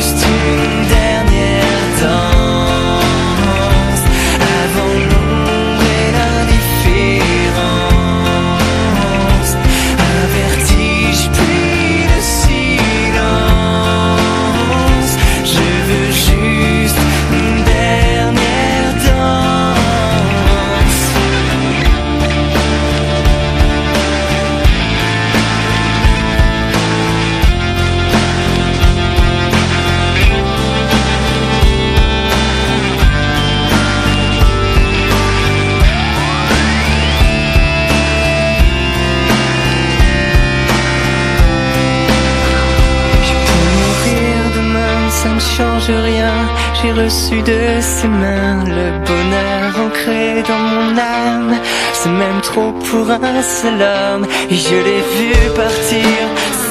de ses mains le bonheur ancré dans mon âme. C'est même trop pour un seul homme. Et je l'ai vu partir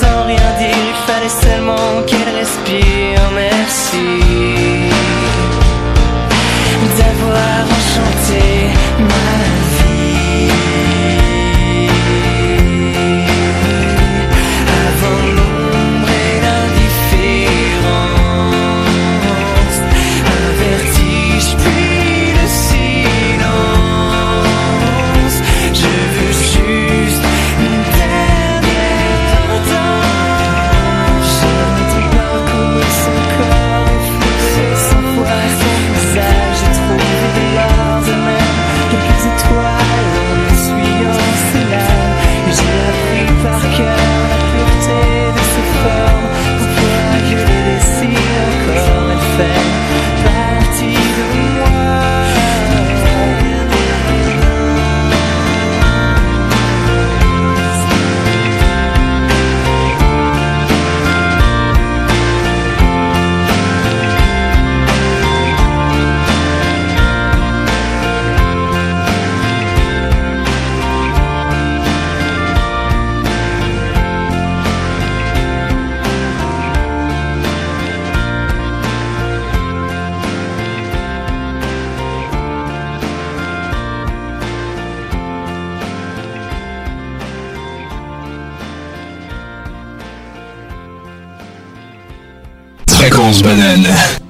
sans rien dire. Il fallait seulement qu'elle respire. Merci d'avoir enchanté Fréquence banane.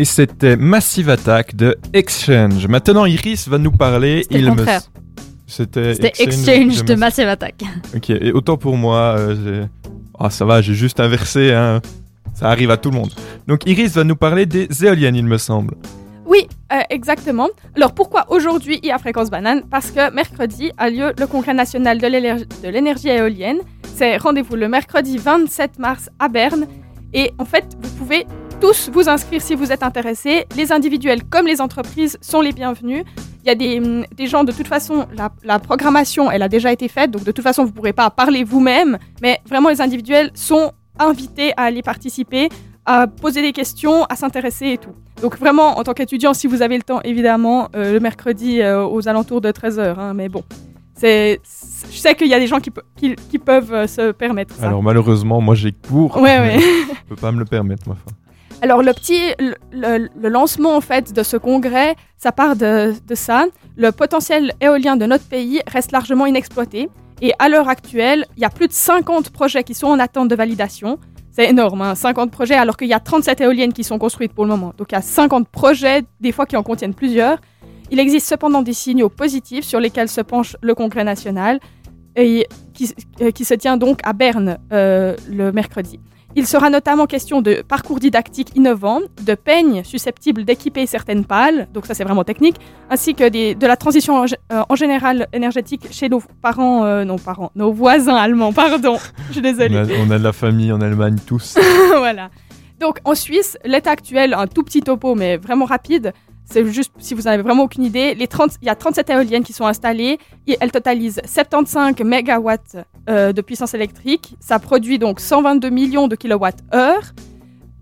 Et c'était Massive Attack de Exchange. Maintenant, Iris va nous parler. C'était le il me- contraire. C'était Exchange de Massive- Massive Attack. Ok, et autant pour moi, euh, j'ai- ah, ça va, j'ai juste inversé, hein. ça arrive à tout le monde. Donc Iris va nous parler des éoliennes, il me semble. Oui, euh, exactement. Alors pourquoi aujourd'hui il y a Fréquence Banane? Parce que mercredi a lieu le Congrès national de l'énergie éolienne. C'est rendez-vous le mercredi 27 mars à Berne. Et en fait, vous pouvez tous vous inscrire si vous êtes intéressés. Les individuels comme les entreprises sont les bienvenus. Il y a des, hum, des gens, de toute façon, la, la programmation, elle a déjà été faite, donc de toute façon, vous ne pourrez pas parler vous-même, mais vraiment, les individuels sont invités à aller participer, à poser des questions, à s'intéresser et tout. Donc vraiment, en tant qu'étudiant, si vous avez le temps, évidemment, euh, le mercredi euh, aux alentours de 13h, mais bon. C'est, je sais qu'il y a des gens qui, pe- qui, qui peuvent euh, se permettre ça. Alors malheureusement, moi j'ai cours. Ouais, mais ouais. Je peux pas me le permettre, ma foi. Alors le petit, le, lancement en fait de ce congrès, ça part de, ça. Le potentiel éolien de notre pays reste largement inexploité. Et à l'heure actuelle, il y a plus de 50 projets qui sont en attente de validation. C'est énorme, hein, 50 projets, alors qu'il y a 37 éoliennes qui sont construites pour le moment. Donc il y a 50 projets, des fois qui en contiennent plusieurs. Il existe cependant des signaux positifs sur lesquels se penche le Congrès national et qui, euh, se tient donc à Berne euh, le mercredi. Il sera notamment question de parcours didactiques innovants, de peignes susceptibles d'équiper certaines pales, donc ça c'est vraiment technique, ainsi que des- de la transition en, euh, en général énergétique chez nos parents, euh, non parents, nos voisins allemands, pardon, je suis On désolée. a, on a de la famille en Allemagne tous. voilà. Donc en Suisse, l'état actuel, un tout petit topo, mais vraiment rapide. C'est juste si vous n'avez vraiment aucune idée. Les 30, il y a 37 éoliennes qui sont installées et elles totalisent 75 mégawatts euh, de puissance électrique. Ça produit donc 122 millions de kilowatts-heure.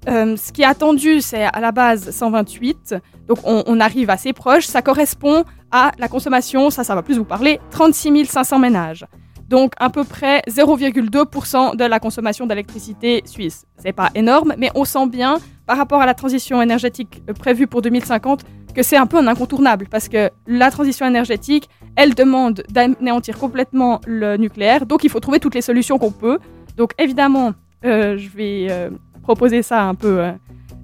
Euh, ce qui est attendu, c'est à la base 128. Donc on, on arrive assez proche. Ça correspond à la consommation, ça, ça va plus vous parler, 36 500 ménages. Donc à peu près 0,2% de la consommation d'électricité suisse. C'est pas énorme, mais on sent bien par rapport à la transition énergétique euh, prévue pour 2050 que c'est un peu un incontournable parce que la transition énergétique, elle demande d'anéantir complètement le nucléaire. Donc il faut trouver toutes les solutions qu'on peut. Donc évidemment, euh, je vais euh, proposer ça un peu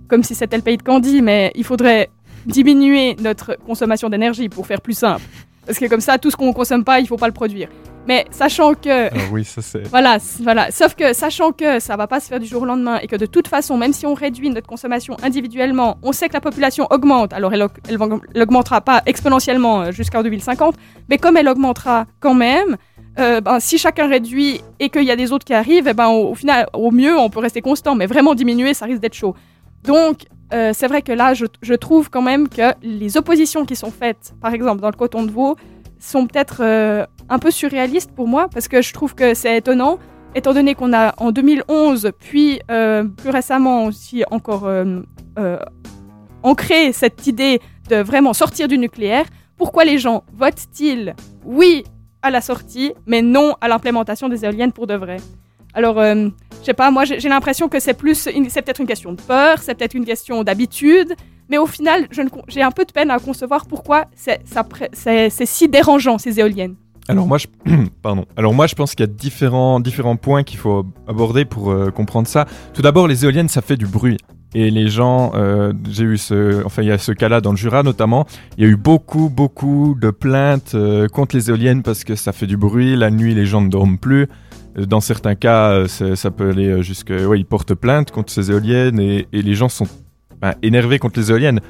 comme si c'était le pays de Candy, mais il faudrait diminuer notre consommation d'énergie pour faire plus simple. Parce que comme ça, tout ce qu'on ne consomme pas, il ne faut pas le produire. Mais sachant que... Ah oui, ça c'est. Voilà, voilà. Sauf que sachant que ça va pas se faire du jour au lendemain et que de toute façon, même si on réduit notre consommation individuellement, on sait que la population augmente. Alors elle, elle augmentera pas exponentiellement euh, jusqu'en 2050, mais comme elle augmentera quand même, euh, ben, si chacun réduit et qu'il y a des autres qui arrivent, eh ben, au, au final, au mieux, on peut rester constant, mais vraiment diminuer, ça risque d'être chaud. Donc, euh, c'est vrai que là, je, trouve quand même que les oppositions qui sont faites, par exemple dans le coton de veau, sont peut-être euh, un peu surréalistes pour moi, parce que je trouve que c'est étonnant, étant donné qu'on a en 2011, puis euh, plus récemment aussi encore ancré cette idée de vraiment sortir du nucléaire, pourquoi les gens votent-ils oui à la sortie, mais non à l'implémentation des éoliennes pour de vrai? Alors, euh, je sais pas, moi j'ai l'impression que c'est plus, c'est peut-être une question de peur, c'est peut-être une question d'habitude, mais au final, j'ai un peu de peine à concevoir pourquoi c'est si dérangeant ces éoliennes. Alors moi, je... Pardon. Alors moi, je pense qu'il y a différents, différents points qu'il faut aborder pour euh, comprendre ça. Tout d'abord, les éoliennes, ça fait du bruit. Et les gens, euh, j'ai eu ce, enfin il y a ce cas-là dans le Jura notamment. Il y a eu beaucoup, beaucoup de plaintes euh, contre les éoliennes parce que ça fait du bruit. La nuit, les gens ne dorment plus. Dans certains cas, euh, ça peut aller euh, jusque, ouais, ils portent plainte contre ces éoliennes et, les gens sont ben, énervés contre les éoliennes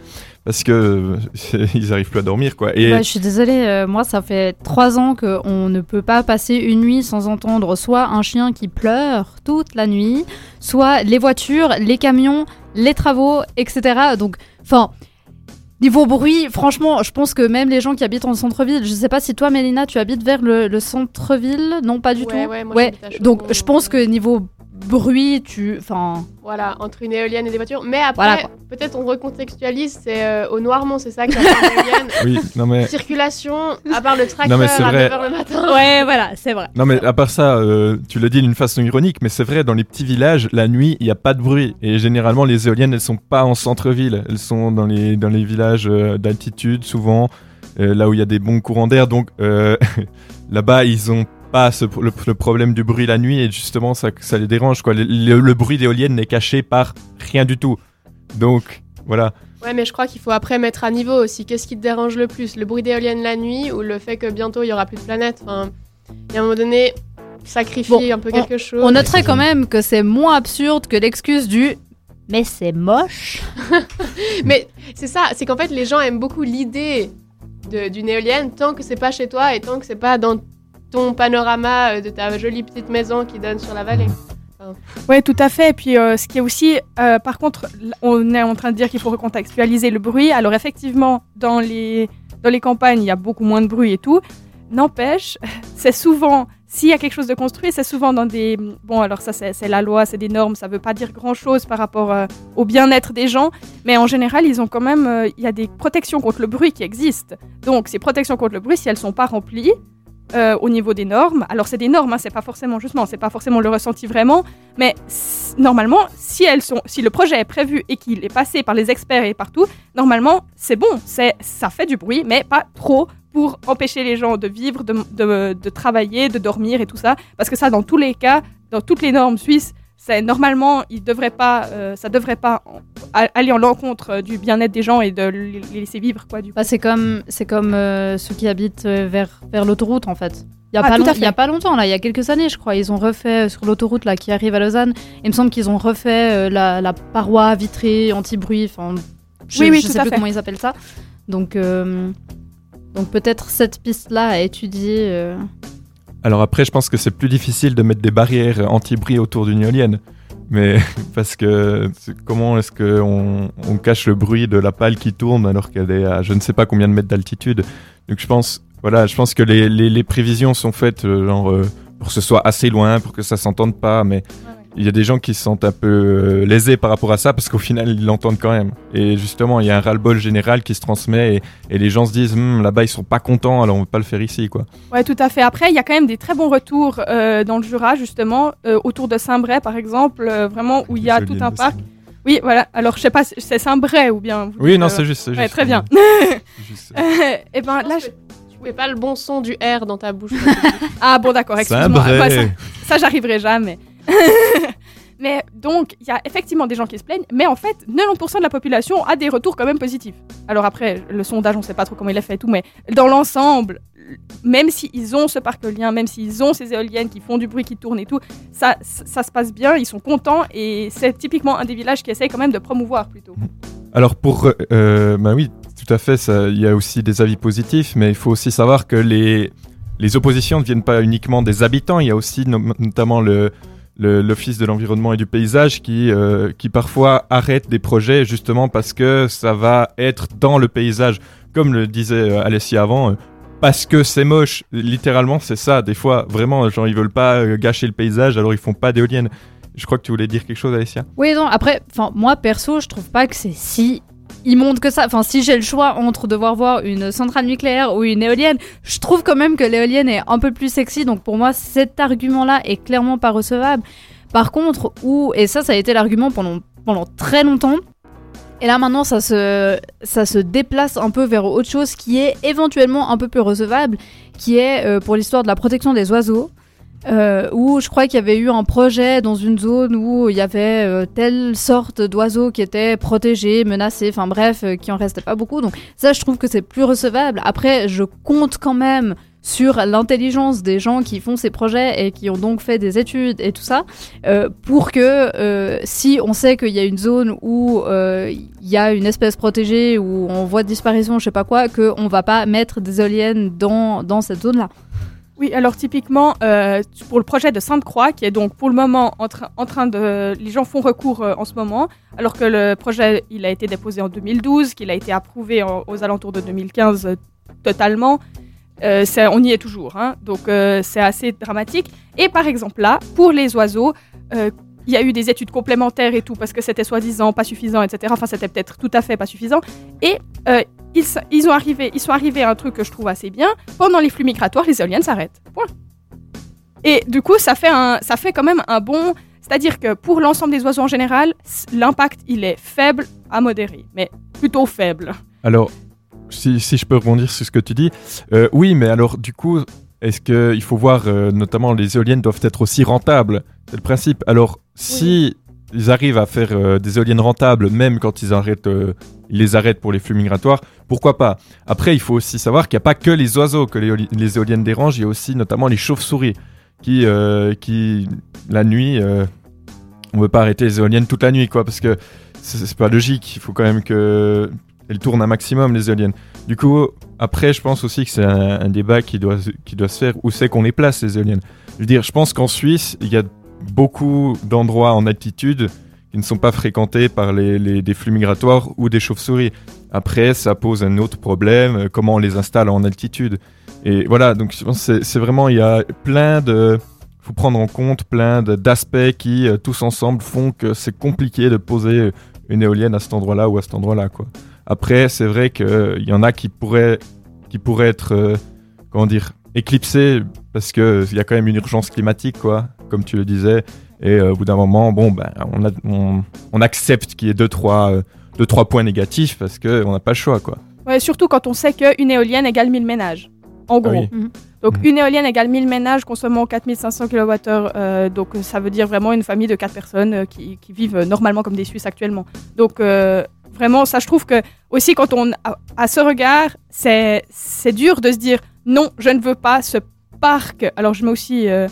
parce que euh, ils arrivent plus à dormir quoi. Et je suis désolée, euh, moi ça fait trois ans qu'on ne peut pas passer une nuit sans entendre soit un chien qui pleure toute la nuit, soit les voitures, les camions, les travaux, etc. Donc, enfin, niveau bruit, franchement, je pense que même les gens qui habitent en centre-ville, je sais pas si toi Mélina, tu habites vers le, le centre-ville, non pas du Ouais, tout? ouais, moi, donc je pense que niveau bruit, tu, enfin, Voilà, entre une éolienne et des voitures. Mais après, Voilà, peut-être on recontextualise, c'est euh, au Noirmont, c'est ça fait l'éolienne. Oui, non mais Circulation, à part le tracteur Non, mais c'est à vrai. 9h le matin. ouais, voilà, c'est vrai. Non mais à part ça, euh, tu le dis d'une façon ironique, mais c'est vrai, dans les petits villages, la nuit, il n'y a pas de bruit. Et généralement, les éoliennes, elles sont pas en centre-ville. Elles sont dans les, dans les villages euh, d'altitude, souvent, euh, là où il y a des bons courants d'air. Donc euh, là-bas, ils ont pas ce, le, le problème du bruit la nuit et justement, ça, ça les dérange. Quoi. Le, le- le bruit d'éolienne n'est caché par rien du tout. Donc, voilà. Ouais, mais je crois qu'il faut après mettre à niveau aussi. Qu'est-ce qui te dérange le plus Le bruit d'éoliennes la nuit ou le fait que bientôt il y aura plus de planète enfin, Il y a un moment donné, sacrifier un peu on- quelque chose. On noterait quand même que c'est moins absurde que l'excuse du mais c'est moche. Mais c'est ça, c'est qu'en fait les gens aiment beaucoup l'idée d'une éolienne tant que c'est pas chez toi et tant que c'est pas dans ton panorama euh, de ta jolie petite maison qui donne sur la vallée. Oui, tout à fait. Et puis, euh, ce qui est aussi, euh, par contre, on est en train de dire qu'il faut recontextualiser le bruit. Alors, effectivement, dans les, dans les campagnes, il y a beaucoup moins de bruit et tout. N'empêche, c'est souvent, s'il y a quelque chose de construit, c'est souvent dans des... Bon, alors ça, c'est la loi, c'est des normes, ça veut pas dire grand-chose par rapport au bien-être des gens. Mais en général, ils ont quand même... Il y a des protections contre le bruit qui existent. Donc, ces protections contre le bruit, si elles sont pas remplies, euh, au niveau des normes. Alors c'est des normes, hein, c'est pas forcément justement, c'est pas forcément le ressenti vraiment, mais normalement, si elles sont, si le projet est prévu et qu'il est passé par les experts et partout, normalement c'est bon, c'est ça fait du bruit, mais pas trop pour empêcher les gens de vivre, de, de- de travailler, de dormir et tout ça, parce que ça dans tous les cas, dans toutes les normes suisses, normalement, il devrait pas, euh, ça devrait pas aller en l'encontre euh, du bien-être des gens et de les laisser vivre quoi. Du coup. Bah, c'est comme, c'est comme euh, ceux qui habitent vers, vers l'autoroute en fait. Il y, a Ah, y a pas longtemps, là, il y a quelques années, je crois, ils ont refait sur l'autoroute là qui arrive à Lausanne. Il me semble qu'ils ont refait euh, la, la paroi vitrée anti-bruit. Enfin, je, Oui, oui, je tout sais à plus fait. comment ils appellent ça. Donc, donc peut-être cette piste-là à étudier. Alors après, je pense que c'est plus difficile de mettre des barrières anti-bruit autour d'une éolienne. Mais parce que comment est-ce qu'on on cache le bruit de la pale qui tourne alors qu'elle est à je ne sais pas combien de mètres d'altitude? Donc je pense, voilà, je pense que les prévisions sont faites euh, genre, euh, pour que ce soit assez loin, pour que ça s'entende pas. Mais il y a des gens qui se sentent un peu euh, lésés par rapport à ça parce qu'au final ils l'entendent quand même. Et justement, il y a un ras-le-bol général qui se transmet et, et les gens se disent Hum, là-bas ils sont pas contents, alors on va pas le faire ici quoi. Ouais, tout à fait. Après, il y a quand même des très bons retours euh, dans le Jura, justement, euh, autour de Saint-Bray, par exemple, euh, vraiment où il y a tout un parc. Oui, voilà. Alors, je sais pas, si- c'est Saint-Bray ou bien. Oui, dites, non, c'est juste, ouais, juste. très bien. Juste, et ben là, je- Tu fais pas le bon son du R dans ta bouche. ah bon, d'accord. Excuse-moi. Ouais, ça, ça, j'arriverai jamais. mais donc, il y a effectivement des gens qui se plaignent, mais en fait, 90% de la population a des retours quand même positifs. Alors après, le sondage, on sait pas trop comment il est fait et tout, mais dans l'ensemble, même s'ils ont ce parc éolien, même s'ils ont ces éoliennes qui font du bruit, qui tournent et tout, ça, ça, se passe bien, ils sont contents et c'est typiquement un des villages qui essaye quand même de promouvoir plutôt. Alors pour, euh, euh, bah oui, tout à fait, il y a aussi des avis positifs, mais il faut aussi savoir que les, les oppositions ne viennent pas uniquement des habitants, il y a aussi no- notamment le- l'Office de l'environnement et du paysage qui, euh, qui parfois arrête des projets justement parce que ça va être dans le paysage, comme le disait euh, Alessia avant, euh, parce que c'est moche. Littéralement, c'est ça. Des fois, vraiment, genre, ils veulent pas gâcher le paysage, alors ils font pas d'éoliennes. Je crois que tu voulais dire quelque chose, Alessia? Oui, non, après, moi perso, je trouve pas que c'est si immonde que ça. Enfin, si j'ai le choix entre devoir voir une centrale nucléaire ou une éolienne, je trouve quand même que l'éolienne est un peu plus sexy. Donc pour moi, cet argument-là est clairement pas recevable. Par contre, où, et ça, ça a été l'argument pendant, pendant très longtemps. Et là maintenant, ça se, ça se déplace un peu vers autre chose qui est éventuellement un peu plus recevable, qui est euh, pour l'histoire de la protection des oiseaux. Euh, où je crois qu'il y avait eu un projet dans une zone où il y avait euh, telle sorte d'oiseaux qui étaient protégés, menacés, enfin bref, euh, qui en restait pas beaucoup. Donc ça, je trouve que c'est plus recevable. Après, je compte quand même sur l'intelligence des gens qui font ces projets et qui ont donc fait des études et tout ça, euh, pour que euh, si on sait qu'il y a une zone où euh, il y a une espèce protégée, où on voit disparition, je sais pas quoi, qu'on va pas mettre des éoliennes dans, dans cette zone-là. Oui, alors typiquement, euh, pour le projet de Sainte-Croix, qui est donc pour le moment en, train- en train de... Les gens font recours euh, en ce moment, alors que le projet, il a été déposé en 2012, qu'il a été approuvé aux alentours de 2015 euh, totalement. On y est toujours, hein, donc c'est assez dramatique. Et par exemple là, pour les oiseaux, il y a eu des études complémentaires et tout, parce que c'était soi-disant pas suffisant, etc. Enfin, c'était peut-être tout à fait pas suffisant. Et euh, ils, ils, ont arrivé, ils sont arrivés à un truc que je trouve assez bien. Pendant les flux migratoires, les éoliennes s'arrêtent. Point. Et du coup, ça fait, un, ça fait quand même un bon... C'est-à-dire que pour l'ensemble des oiseaux en général, l'impact, il est faible à modéré, mais plutôt faible. Alors, si, si je peux rebondir sur ce que tu dis, euh, oui, mais alors du coup, est-ce qu'il faut voir, euh, notamment les éoliennes doivent être aussi rentables? C'est le principe. Alors, si ils arrivent à faire euh, des éoliennes rentables, même quand ils arrêtent, euh, les arrêtent pour les flux migratoires, pourquoi pas? Après, il faut aussi savoir qu'il n'y a pas que les oiseaux que les, éoli- les éoliennes dérangent, il y a aussi notamment les chauves-souris qui, euh, qui la nuit, on veut pas arrêter les éoliennes toute la nuit, quoi, parce que c'est pas logique. Il faut quand même que elles tournent un maximum les éoliennes. Du coup, après, je pense aussi que c'est un, un débat qui doit, qui doit se faire. Où c'est qu'on les place les éoliennes? Je veux dire, je pense qu'en Suisse, il y a beaucoup d'endroits en altitude qui ne sont pas fréquentés par les, les- des flux migratoires ou des chauves-souris. Après, ça pose un autre problème, euh, comment on les installe en altitude. Et voilà, donc c'est- vraiment, il y a plein de... faut prendre en compte plein d'aspects qui, euh, tous ensemble, font que c'est compliqué de poser une éolienne à cet endroit-là ou à cet endroit-là. Après, c'est vrai qu'il y en a qui pourraient, qui pourraient être, euh, comment dire, éclipsés parce qu'il y a quand même une urgence climatique, quoi, comme tu le disais. Et euh, au bout d'un moment, bon, ben, on, a- on, on accepte qu'il y ait deux trois, euh, deux, trois points négatifs parce qu'on n'a pas le choix, quoi. Ouais, surtout quand on sait qu'une éolienne égale 1000 ménages. En gros. oui. Mhm. Donc Mhm. une éolienne égale 1000 ménages consommant 4500 kWh. euh, donc euh, ça veut dire vraiment une famille de 4 personnes euh, qui, qui vivent normalement comme des Suisses actuellement. Donc euh, vraiment, ça je trouve que aussi quand on a, à ce regard, c'est c'est dur de se dire non, je ne veux pas ce parc. Alors je mets aussi euh,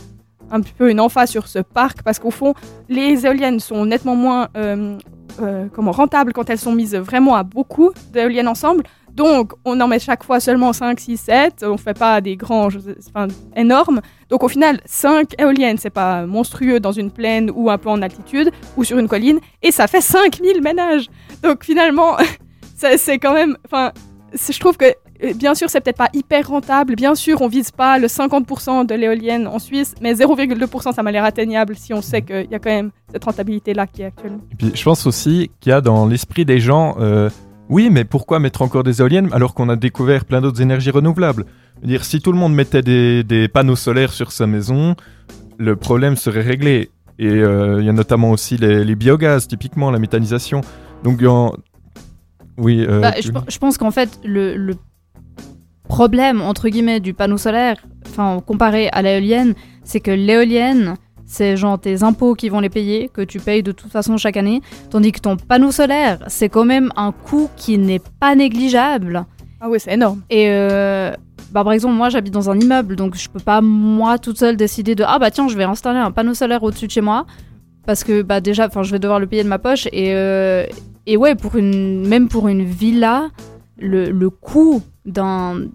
un petit peu une emphase sur ce parc parce qu'au fond, les éoliennes sont nettement moins euh, euh, comment, rentables quand elles sont mises vraiment à beaucoup d'éoliennes ensemble. Donc, on en met chaque fois seulement 5, 6, 7. On ne fait pas des grands, enfin, énormes. Donc, au final, 5 éoliennes, c'est pas monstrueux dans une plaine ou un peu en altitude ou sur une colline. Et ça fait 5000 ménages. Donc, finalement, c'est quand même. Enfin, je trouve que, bien sûr, c'est peut-être pas hyper rentable. Bien sûr, on vise pas le 50% de l'éolienne en Suisse, mais 0,2%, ça m'a l'air atteignable si on sait qu'il y a quand même cette rentabilité-là qui est actuellement. Et puis, je pense aussi qu'il y a dans l'esprit des gens, euh, oui, mais pourquoi mettre encore des éoliennes alors qu'on a découvert plein d'autres énergies renouvelables? Je veux dire, si tout le monde mettait des, des panneaux solaires sur sa maison, le problème serait réglé. Et euh, il y a notamment aussi les, les biogaz, typiquement la méthanisation. Donc, en- oui. euh, Bah, tu- je, pe- je pense qu'en fait, le, le problème, entre guillemets, du panneau solaire, enfin, comparé à l'éolienne, c'est que l'éolienne, c'est genre tes impôts qui vont les payer, que tu payes de toute façon chaque année, tandis que ton panneau solaire, c'est quand même un coût qui n'est pas négligeable. Ah oui, c'est énorme. Et euh, bah, par exemple, moi j'habite dans un immeuble, donc je peux pas moi toute seule décider de ah bah tiens, je vais installer un panneau solaire au-dessus de chez moi parce que bah déjà, enfin je vais devoir le payer de ma poche et euh, et ouais pour une même pour une villa, le, le coût d'un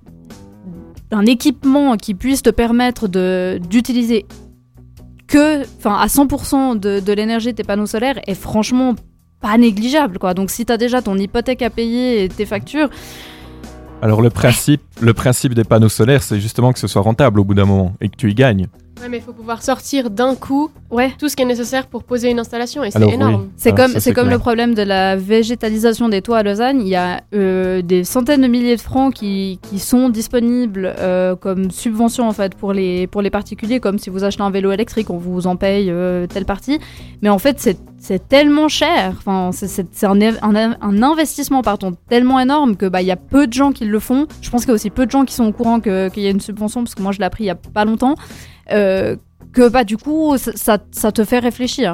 équipement qui puisse te permettre d'utiliser que enfin à 100% de, l'énergie de tes panneaux solaires est franchement pas négligeable quoi. Donc si t'as déjà ton hypothèque à payer et tes factures, Alors, le principe, le principe des panneaux solaires, c'est justement que ce soit rentable au bout d'un moment et que tu y gagnes. Ouais, mais il faut pouvoir sortir d'un coup ouais. tout ce qui est nécessaire pour poser une installation et c'est Alors, oui. énorme. C'est Ah, comme, ça, c'est comme clair. le problème de la végétalisation des toits à Lausanne. Il y a euh, des centaines de milliers de francs qui, qui sont disponibles euh, comme subvention en fait pour les, pour les particuliers, comme si vous achetez un vélo électrique, on vous en paye euh, telle partie. Mais en fait, c'est, c'est tellement cher. Enfin, c'est, un, un, un investissement pardon, tellement énorme que bah il y a peu de gens qui le font. Je pense qu'il y a aussi peu de gens qui sont au courant que- qu'il y a une subvention parce que moi je l'ai appris il y a pas longtemps. Euh, que bah du coup ça, ça, te fait réfléchir.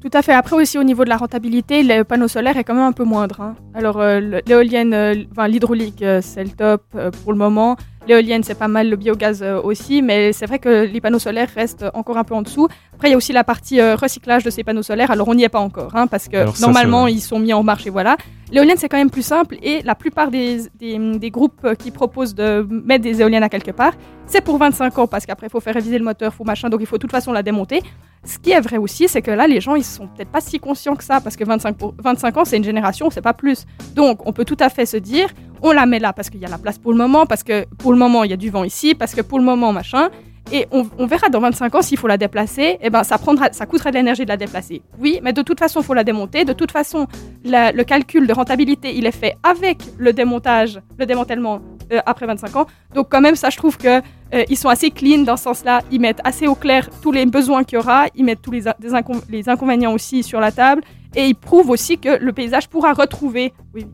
Tout à fait. Après aussi au niveau de la rentabilité, le panneau solaire est quand même un peu moindre. hein. Alors euh, l'éolienne, euh, enfin l'hydraulique, euh, c'est le top euh, pour le moment. L'éolienne, c'est pas mal, le biogaz euh, aussi, mais c'est vrai que les panneaux solaires restent encore un peu en dessous. Après, il y a aussi la partie euh, recyclage de ces panneaux solaires. Alors on n'y est pas encore, hein, parce que Alors ça, normalement ils sont mis en marche et voilà. L'éolienne, c'est quand même plus simple et la plupart des, des, des groupes qui proposent de mettre des éoliennes à quelque part, c'est pour 25 ans parce qu'après il faut faire réviser le moteur, faut machin, donc il faut de toute façon la démonter. Ce qui est vrai aussi, c'est que là, les gens, ils sont peut-être pas si conscients que ça, parce que 25, pour- 25 ans, c'est une génération, c'est pas plus. Donc, on peut tout à fait se dire, on la met là parce qu'il y a la place pour le moment, parce que pour le moment, il y a du vent ici, parce que pour le moment, machin. Et on, verra dans 25 ans s'il faut la déplacer, et ben ça prendra, ça coûtera de l'énergie de la déplacer. Oui, mais de toute façon, il faut la démonter. De toute façon, le calcul de rentabilité, il est fait avec le démontage, le démantèlement euh, après 25 ans. Donc quand même, ça, je trouve que euh, ils sont assez clean dans ce sens-là. Ils mettent assez au clair tous les besoins qu'il y aura. Ils mettent tous les, des les inconvénients aussi sur la table. Et ils prouvent aussi que le paysage pourra retrouver, oui,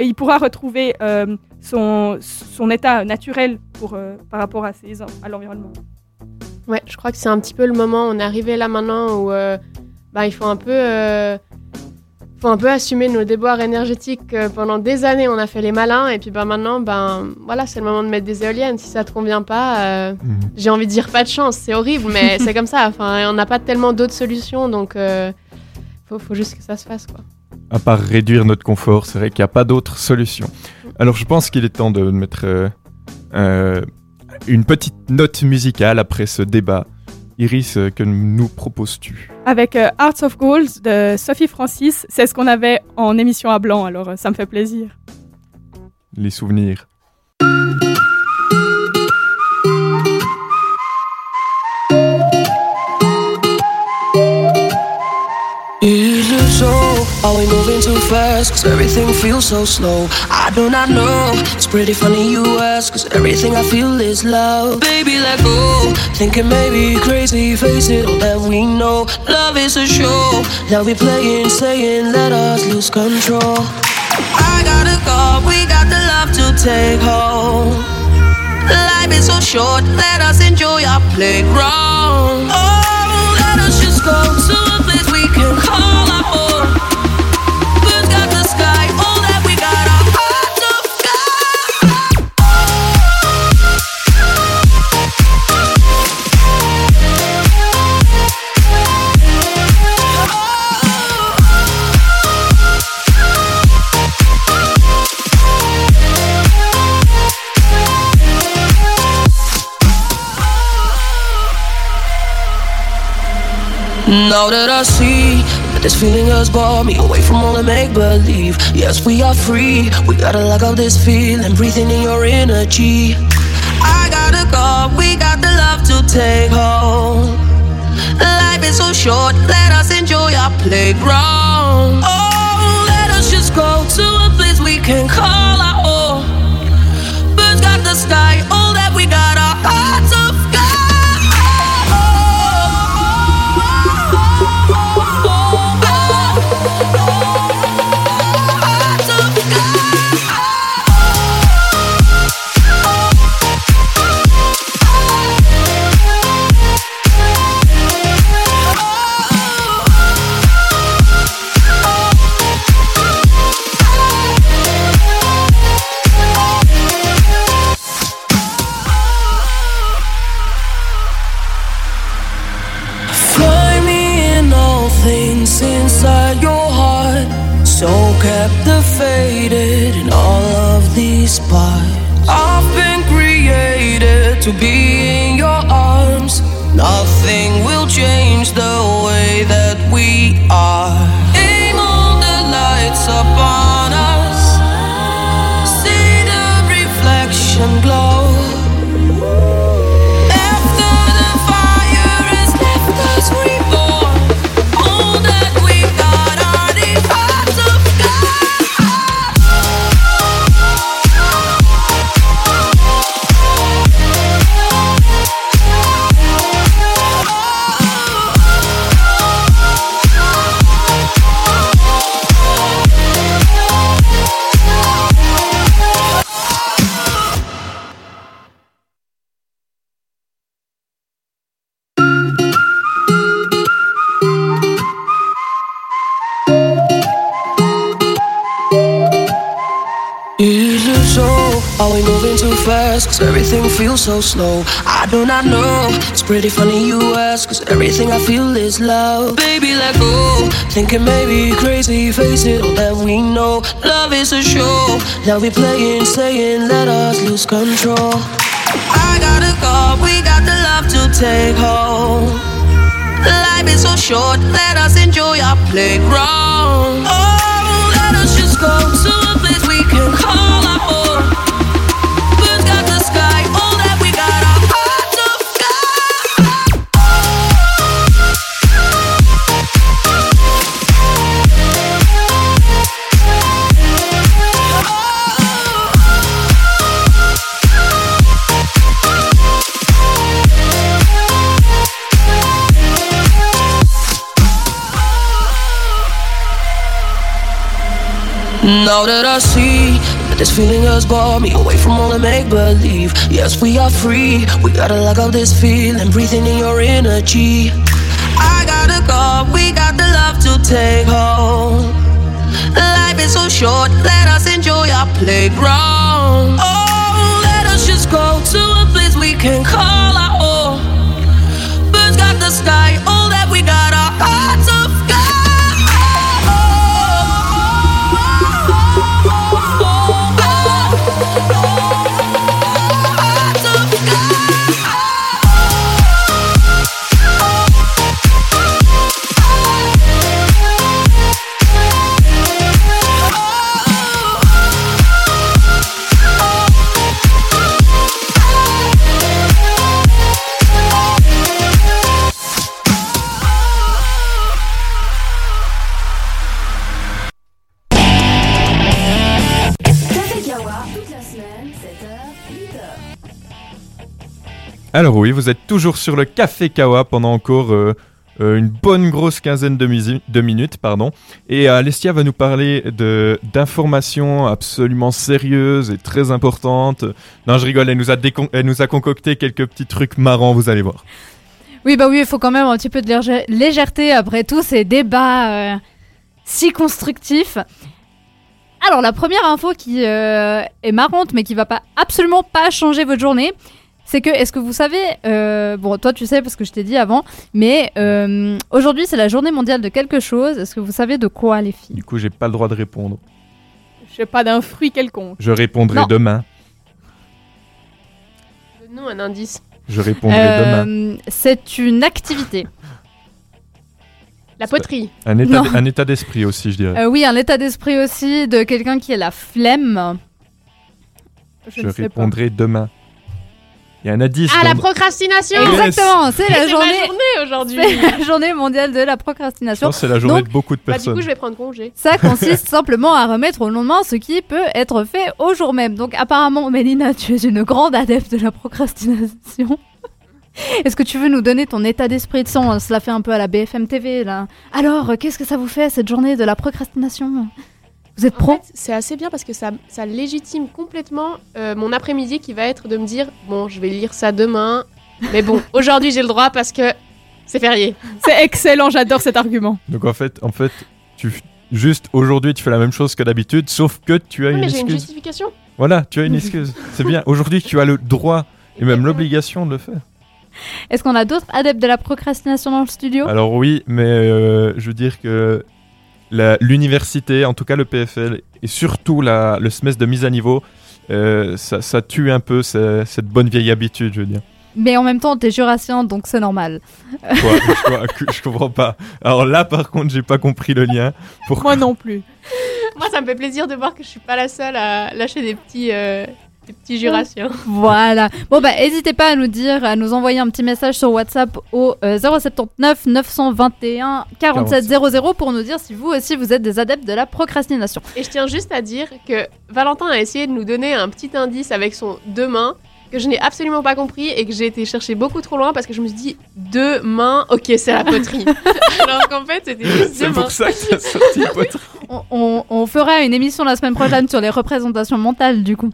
il pourra retrouver euh, son, son état naturel pour, euh, par rapport à, à l'environnement. Ouais, je crois que c'est un petit peu le moment. On est arrivé là maintenant où bah, il faut un peu, faut un peu assumer nos déboires énergétiques. Euh, pendant des années, on a fait les malins, et puis bah, maintenant, ben voilà, c'est le moment de mettre des éoliennes. Si ça te convient pas, euh, j'ai envie de dire pas de chance, c'est horrible, mais c'est comme ça. Enfin, on n'a pas tellement d'autres solutions, donc euh, faut, faut juste que ça se fasse, quoi. À part réduire notre confort, c'est vrai qu'il n'y a pas d'autre solution. Alors je pense qu'il est temps de mettre euh, une petite note musicale après ce débat. Iris, euh, que nous proposes-tu Avec euh, Hearts of Gold de Sophie Francis, c'est ce qu'on avait en émission à blanc, alors euh, ça me fait plaisir. Les souvenirs. Are we moving too fast? Cause everything feels so slow. I do not know. It's pretty funny you ask. Cause everything I feel is love. Baby, let go. Thinking maybe crazy. Face it, all that we know. Love is a show. Now we playing, saying, let us lose control. I got a call. We got the love to take home. Life is so short. Let us enjoy our playground. Oh, let us just go to a place we can call Now that I see that this feeling has brought me away from all the make believe. Yes, we are free. We gotta let go this feeling, breathing in your energy. I got a call, we got the love to take home. Life is so short, let us enjoy our playground. Oh, let us just go to a place we can call our own. Birds got the sky, all that we got are hearts everything so slow. I do not know. It's pretty funny you ask. Cause everything I feel is love. Baby, let go. Thinking maybe crazy. Face it, all that we know. Love is a show. That we playing, saying, let us lose control. I got a call. We got the love to take home. Life is so short. Let us enjoy our playground. Oh, let us just go to a place we can call our own. Now that I see that this feeling has brought me away from all the make believe. Yes, we are free. We gotta let go this feeling, breathing in your energy. I gotta go, we got the love to take home. Life is so short, let us enjoy our playground. Oh, let us just go to a place we can call our Alors oui, vous êtes toujours sur le Café Kawa pendant encore euh, euh, une bonne grosse quinzaine de, minutes. pardon. Et euh, Alessia va nous parler d'informations absolument sérieuses et très importantes. Non, je rigole, elle nous, a elle nous a concocté quelques petits trucs marrants, vous allez voir. Oui, bah oui, il faut quand même un petit peu de légè- légèreté après tous ces débats si constructifs. Alors, la première info qui est marrante, mais qui va pas absolument pas changer votre journée, c'est que, est-ce que vous savez, euh, bon, toi tu sais parce que je t'ai dit avant, mais euh, aujourd'hui c'est la journée mondiale de quelque chose. Est-ce que vous savez de quoi, les filles? Du coup, j'ai pas le droit de répondre. Je sais pas d'un fruit quelconque. Je répondrai Non. demain. Donne-nous un indice. Je répondrai Euh, demain. C'est une activité. La poterie. Un état, non. d- un état d'esprit aussi, je dirais. Euh, oui, un état d'esprit aussi de quelqu'un qui a la flemme. Je, je ne sais pas. répondrai demain. Il y a un indice. Ah, la procrastination Exactement, c'est la C'est journée. ma journée aujourd'hui C'est la journée mondiale de la procrastination. c'est la journée Donc, de beaucoup de Bah du personnes. coup je vais prendre congé. Ça consiste simplement à remettre au lendemain ce qui peut être fait au jour même. Donc apparemment, Mélina, tu es une grande adepte de la procrastination. Est-ce que tu veux nous donner ton état d'esprit de son? Cela fait un peu à la BFM TV là. Alors, qu'est-ce que ça vous fait cette journée de la procrastination? Vous êtes pro En fait, c'est assez bien parce que ça, ça légitime complètement euh, mon après-midi qui va être de me dire bon, je vais lire ça demain, mais bon, aujourd'hui j'ai le droit parce que c'est férié. C'est excellent, j'adore cet argument. Donc en fait, en fait, tu juste aujourd'hui tu fais la même chose que d'habitude, sauf que tu as Oui, une mais j'ai une excuse. justification. Voilà, tu as une excuse. C'est bien. Aujourd'hui, tu as le droit et même l'obligation de le faire. Est-ce qu'on a d'autres adeptes de la procrastination dans le studio? Alors oui, mais euh, je veux dire que l'université, en tout cas le PFL, et surtout la, le semestre de mise à niveau, euh, ça, ça tue un peu ce- cette bonne vieille habitude, je veux dire. Mais en même temps, t'es jurassien, donc c'est normal. Quoi, je, quoi- je comprends pas. Alors là, par contre, j'ai pas compris le lien. Pourquoi Moi non plus. Moi, ça me fait plaisir de voir que je suis pas la seule à lâcher des petits, euh, des petits jurassiens. Voilà. Bon bah n'hésitez pas à nous dire, à nous envoyer un petit message sur WhatsApp au euh, 079 921 47 00 pour nous dire si vous aussi vous êtes des adeptes de la procrastination. Et je tiens juste à dire que Valentin a essayé de nous donner un petit indice avec son deux mains que je n'ai absolument pas compris et que j'ai été chercher beaucoup trop loin parce que je me suis dit deux mains, ok c'est la poterie. Alors qu'en fait c'était juste deux C'est mains. pour ça que sorti poterie. On, on- on fera une émission la semaine prochaine sur les représentations mentales du coup.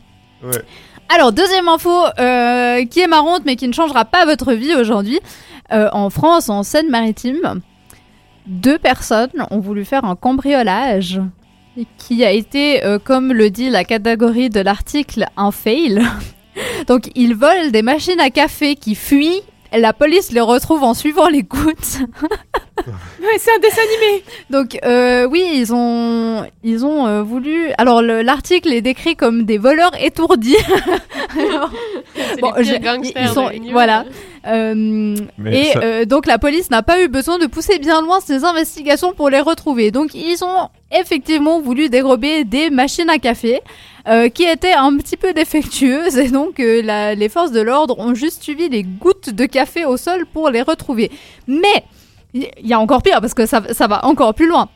Alors deuxième info euh, qui est marrante mais qui ne changera pas votre vie aujourd'hui. Euh, en France, en Seine-Maritime, deux personnes ont voulu faire un cambriolage qui a été, euh, comme le dit la catégorie de l'article, un fail. Donc ils volent des machines à café qui fuient. La police les retrouve en suivant les gouttes. Ouais, c'est un dessin animé. Donc euh, oui, ils ont ils ont euh, voulu. Alors le- l'article est décrit comme des voleurs étourdis. Alors, C'est bon, les ils sont voilà. Euh, Mais et ça- euh, donc la police n'a pas eu besoin de pousser bien loin ses investigations pour les retrouver. Donc ils ont effectivement voulu dérober des machines à café euh, qui étaient un petit peu défectueuses et donc euh, la- les forces de l'ordre ont juste suivi les gouttes de café au sol pour les retrouver. Mais il y a encore pire parce que ça, ça va encore plus loin.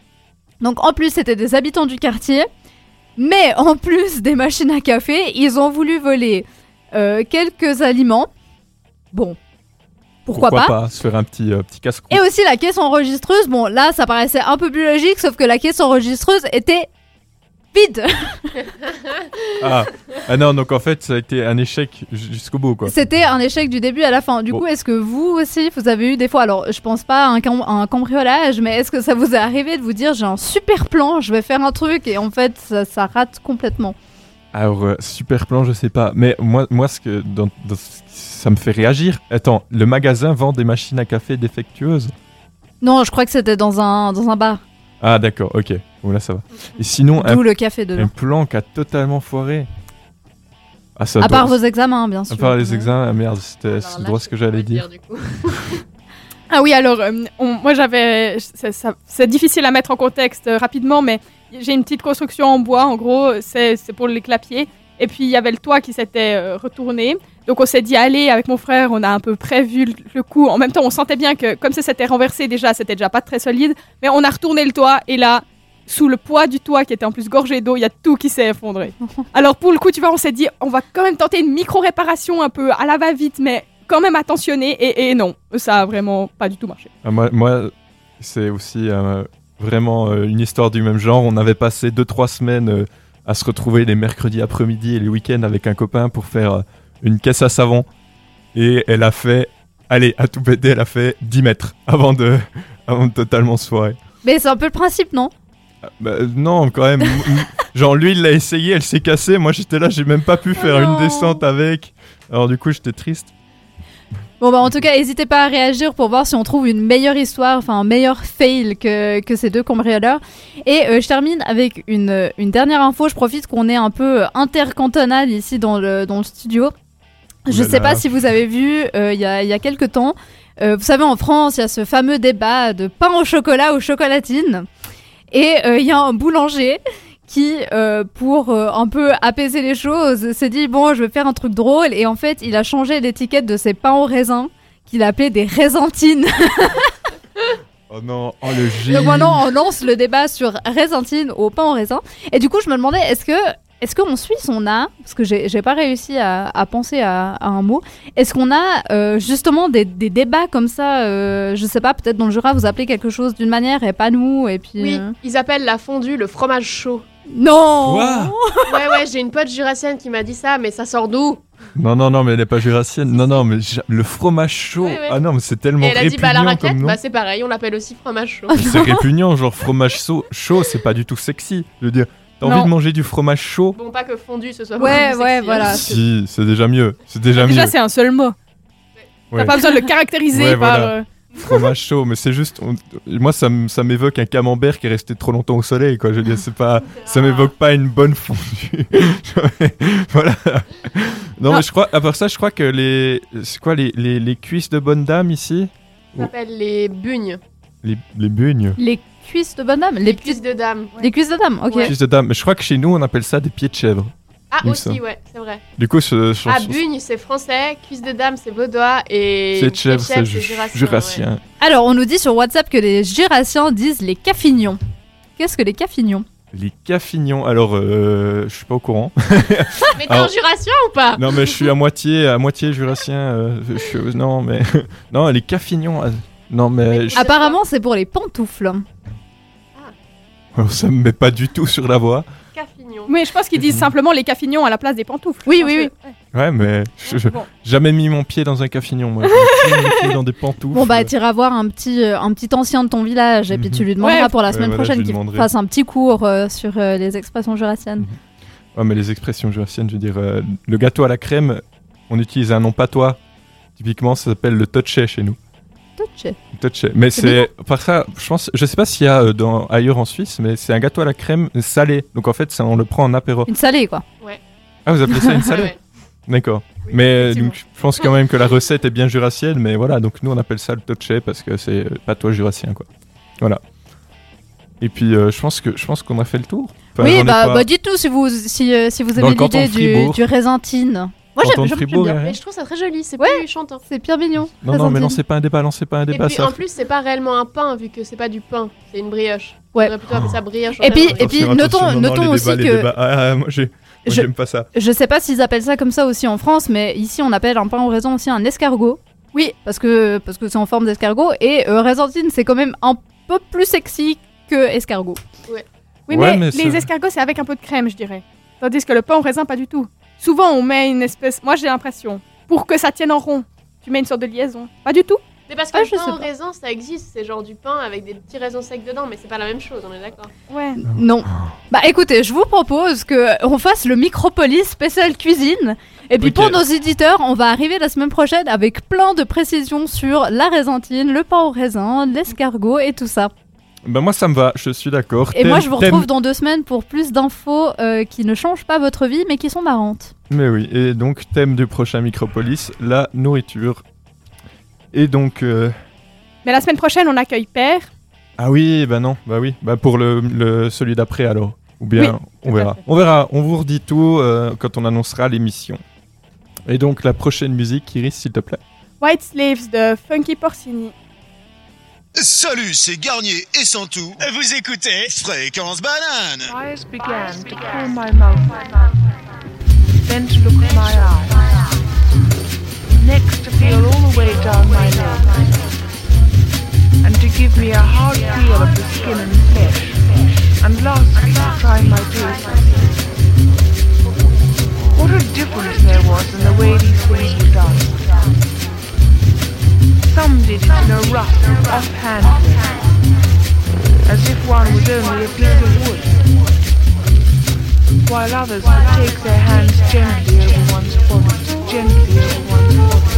Donc en plus c'était des habitants du quartier, mais en plus des machines à café, ils ont voulu voler euh, quelques aliments. Bon, pourquoi, pas, se faire un petit, euh, petit casse Et aussi la caisse enregistreuse. Bon là ça paraissait un peu plus logique, sauf que la caisse enregistreuse était vide. Ah. ah non, donc en fait, ça a été un échec jusqu'au bout, quoi. C'était un échec du début à la fin. Du Bon. coup, est-ce que vous aussi, vous avez eu des fois, alors je pense pas à un, cam- un cambriolage, mais est-ce que ça vous est arrivé de vous dire j'ai un super plan, je vais faire un truc et en fait ça, ça rate complètement? Alors, euh, super plan, je sais pas. Mais moi, moi ce que dans- dans- ça me fait réagir. Attends, le magasin vend des machines à café défectueuses? Non, je crois que c'était dans un, dans un bar. Ah, d'accord, ok. Bon, là, ça va. Et sinon, un, le café dedans. un plan qui a totalement foiré. Ah, ça À part vos examens, bien À sûr. part les examens, ah, merde, c'était droit ce que j'allais dire. Ah oui, alors, euh, on- moi j'avais. C'est difficile à mettre en contexte euh, rapidement, mais j'ai une petite construction en bois, en gros, c'est c'est pour les clapiers. Et puis il y avait le toit qui s'était euh, retourné. Donc on s'est dit, allez, avec mon frère, on a un peu prévu le, le coup. En même temps, on sentait bien que, comme ça s'était renversé déjà, c'était déjà pas très solide. Mais on a retourné le toit, et là, sous le poids du toit qui était en plus gorgé d'eau, il y a tout qui s'est effondré. Alors pour le coup, tu vois, on s'est dit, on va quand même tenter une micro-réparation un peu à la va-vite, mais quand même attentionné. Et, et non, ça a vraiment pas du tout marché. Ah, moi, moi, c'est aussi euh, vraiment euh, une histoire du même genre. On avait passé 2-3 semaines euh, à se retrouver les mercredis après-midi et les week-ends avec un copain pour faire euh, une caisse à savon. Et elle a fait, allez, à tout péter, elle a fait 10 mètres avant de, avant de totalement se foirer. Mais c'est un peu le principe, non? Bah, euh, non, quand même. genre, lui, il l'a essayé, elle s'est cassée. Moi, j'étais là, j'ai même pas pu faire une descente avec. Alors, du coup, j'étais triste. Bon bah en tout cas, n'hésitez pas à réagir pour voir si on trouve une meilleure histoire, enfin un meilleur fail que, que ces deux cambrioleurs. Et euh, je termine avec une, une dernière info. Je profite qu'on est un peu intercantonal ici dans le, dans le studio. Je Ouh là sais pas si vous avez vu euh, il y, a, y a quelques temps. euh, vous savez, en France, il y a ce fameux débat de pain au chocolat ou chocolatine. Et euh, il y a un boulanger qui, euh, pour euh, un peu apaiser les choses, s'est dit bon, je vais faire un truc drôle. Et en fait, il a changé l'étiquette de ses pains au raisin, qu'il appelait des raisintines. Oh non, oh le. Donc maintenant, on lance le débat sur raisintine au pain au raisin. Et du coup, je me demandais, est-ce que est-ce qu'on suit son art Parce que j'ai pas réussi à, à penser à, à un mot. Est-ce qu'on a euh, justement des, des débats comme ça euh, Je sais pas, peut-être dans le Jura, vous appelez quelque chose d'une manière et pas nous. Et puis. Oui, euh, ils appellent la fondue le fromage chaud. Non Quoi? Ouais, ouais, j'ai une pote jurassienne qui m'a dit ça, mais ça sort d'où? Non, non, non, mais elle est pas jurassienne. Non, non, mais le fromage chaud. Ouais, ouais. Ah non, mais c'est Et tellement elle a dit, bah la nom. bah c'est pareil, on l'appelle aussi fromage chaud. C'est répugnant, genre fromage chaud, chaud c'est pas du tout sexy. Je veux dire, t'as envie de manger du fromage chaud? Bon, pas que fondu, ce soit Ouais, ouais, sexy, hein. voilà. Si, c'est déjà mieux. C'est déjà Déjà, mieux. c'est un seul mot. Ouais. T'as pas besoin de le caractériser Ouais, par. voilà. euh, Fromage chaud, mais c'est juste. on- Moi, ça, m- ça m'évoque un camembert qui est resté trop longtemps au soleil, quoi. Je veux dire, c'est pas. Ça m'évoque pas une bonne fondue. voilà. Non, mais je crois. À part ça, je crois que les. C'est quoi, les, les, les cuisses de bonne dame ici? Ça s'appelle les bugnes. les, les bugnes. Les cuisses de bonne dame Les, Les, cuisses de dame. les cuisses de dame, ok. Cuisses de dame. Mais je crois que chez nous, on appelle ça des pieds de chèvre. Ah, aussi, ouais, c'est vrai. Du coup, ce chanson. Ah, bugne, c'est français, cuisse de dame, c'est vaudois, et. Pieds de chèvre, c'est ju- ju- jurassien. Alors, on nous dit sur WhatsApp que les jurassiens disent les cafignons. Qu'est-ce que les cafignons Les caffignons. Alors, euh, je suis pas au courant. Mais t'es Alors- jurassien ou pas? Non, mais je suis à moitié, à moitié jurassien. euh, je suis- non, mais non, les caffignons. euh, Non, mais je- Apparemment, c'est pour les pantoufles. Ça me met pas du tout sur la voie. Caffignon. Mais je pense qu'ils disent simplement les caffignons à la place des pantoufles. Oui, oui, que- Ouais, mais je, je- Bon. jamais mis mon pied dans un caffignon. Moi, J'ai mis mon pied dans des pantoufles. Bon, bah, t'iras voir un petit, euh, un petit ancien de ton village et puis tu lui demanderas Ouais. pour la Ouais, semaine voilà, prochaine qu'il fasse un petit cours euh, sur euh, les expressions jurassiennes. Ouais, mais les expressions jurassiennes, je veux dire, euh, le gâteau à la crème, on utilise un nom patois. Typiquement, ça s'appelle le touché chez nous. Touché. Touché. Mais C'est par ça, je pense, je sais pas s'il y a euh, dans, ailleurs en Suisse, mais c'est un gâteau à la crème salé. Donc en fait, ça, on le prend en apéro. Une salée, quoi. Ouais. Ah, vous appelez ça une salée Ouais. D'accord. mais euh, donc, je pense quand même que la recette est bien jurassienne, mais voilà, donc nous on appelle ça le touché parce que c'est euh, patois jurassien, quoi. Voilà. Et puis euh, je pense que je pense qu'on a fait le tour. Enfin, oui, bah, pas- bah, dites-nous si vous, si, euh, si vous canton l'idée du, du. Moi, j'aime Fribourg, bien. Mais je trouve ça très joli, c'est Ouais. plus chantant. C'est bien mignon. Non, non, mais raisintine. lancez pas un débat, lancez pas un Et débat. puis ça en plus, c'est pas réellement un pain vu que c'est pas du pain, c'est une brioche. Ouais. On plutôt appeler ça brioche. Et puis, et puis notons, non, non, notons aussi que. Ah, ah, moi, j'ai- Je- pas ça. Je sais pas s'ils appellent ça comme ça aussi en France, mais ici on appelle un pain au raisin aussi un escargot. Oui. Parce que parce que c'est en forme d'escargot et euh, raisintine c'est quand même un peu plus sexy que escargot. Oui, Ouais, mais, mais les c'est- escargots, c'est avec un peu de crème, je dirais. Tandis que le pain au raisin, pas du tout. Souvent, on met une espèce. Moi, j'ai l'impression. Pour que ça tienne en rond, tu mets une sorte de liaison. Pas du tout. Mais parce que Ah, le pain au raisin, ça existe, c'est genre du pain avec des petits raisins secs dedans, mais c'est pas la même chose, on est d'accord. Ouais. Non. Bah écoutez, je vous propose que on fasse le Micropolis spécial cuisine. Et puis pour nos éditeurs, on va arriver la semaine prochaine avec plein de précisions sur la raisintine, le pain au raisin, l'escargot et tout ça. Bah moi ça me va, je suis d'accord. Et moi je vous retrouve dans deux semaines pour plus d'infos euh, qui ne changent pas votre vie mais qui sont marrantes. Mais oui, et donc thème du prochain Micropolis, la nourriture. Et donc... euh, Mais la semaine prochaine, on accueille Père. Ah oui, bah non, bah oui, bah pour le, le- celui d'après alors. Ou bien, Oui, on verra. On verra, on vous redit tout euh, quand on annoncera l'émission. Et donc la prochaine musique, Iris, s'il te plaît. White Slaves de Funky Porcini. Salut, c'est Garnier et Santou. Vous écoutez Fréquence Banane. Eyes began to cool my mouth, then to look at my eyes, next to feel all the way down my leg, and to give me a hard feel of the skin and flesh, and lastly to try my piercing. What a difference there was in the way these things were done. It in a rough, offhand. Way, as if one was only a piece of wood. While others would take their hands gently over one's body, gently over one's body,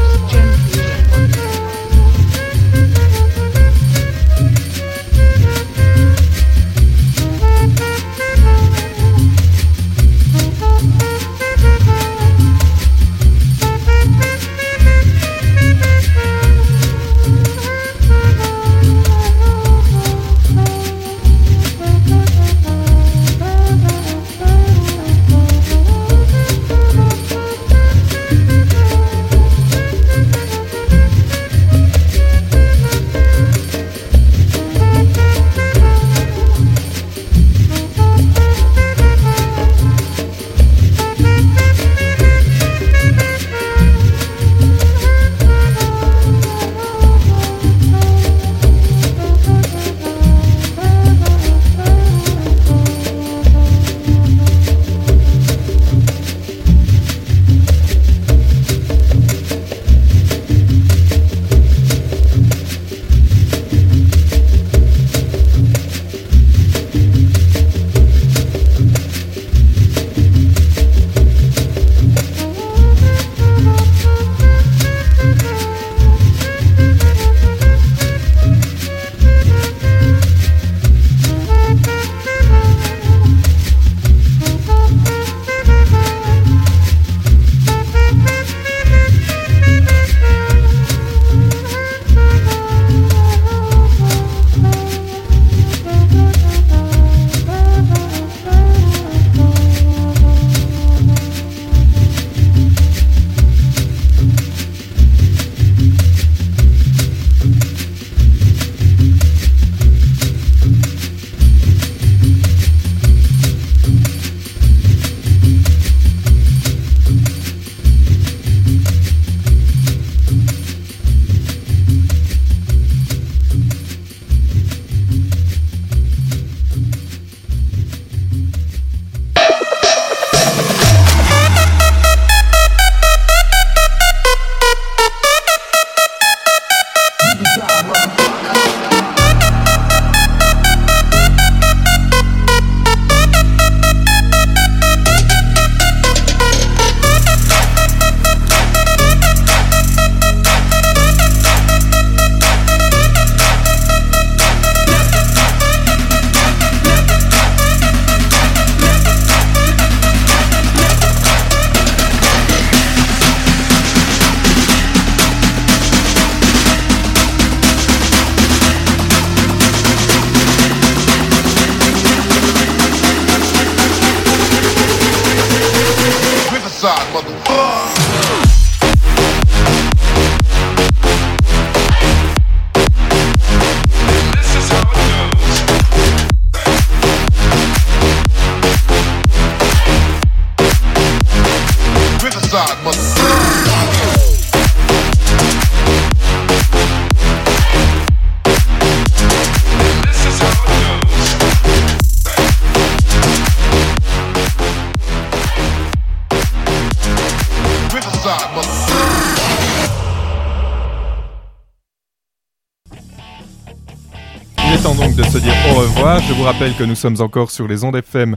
rappelle que nous sommes encore sur les ondes FM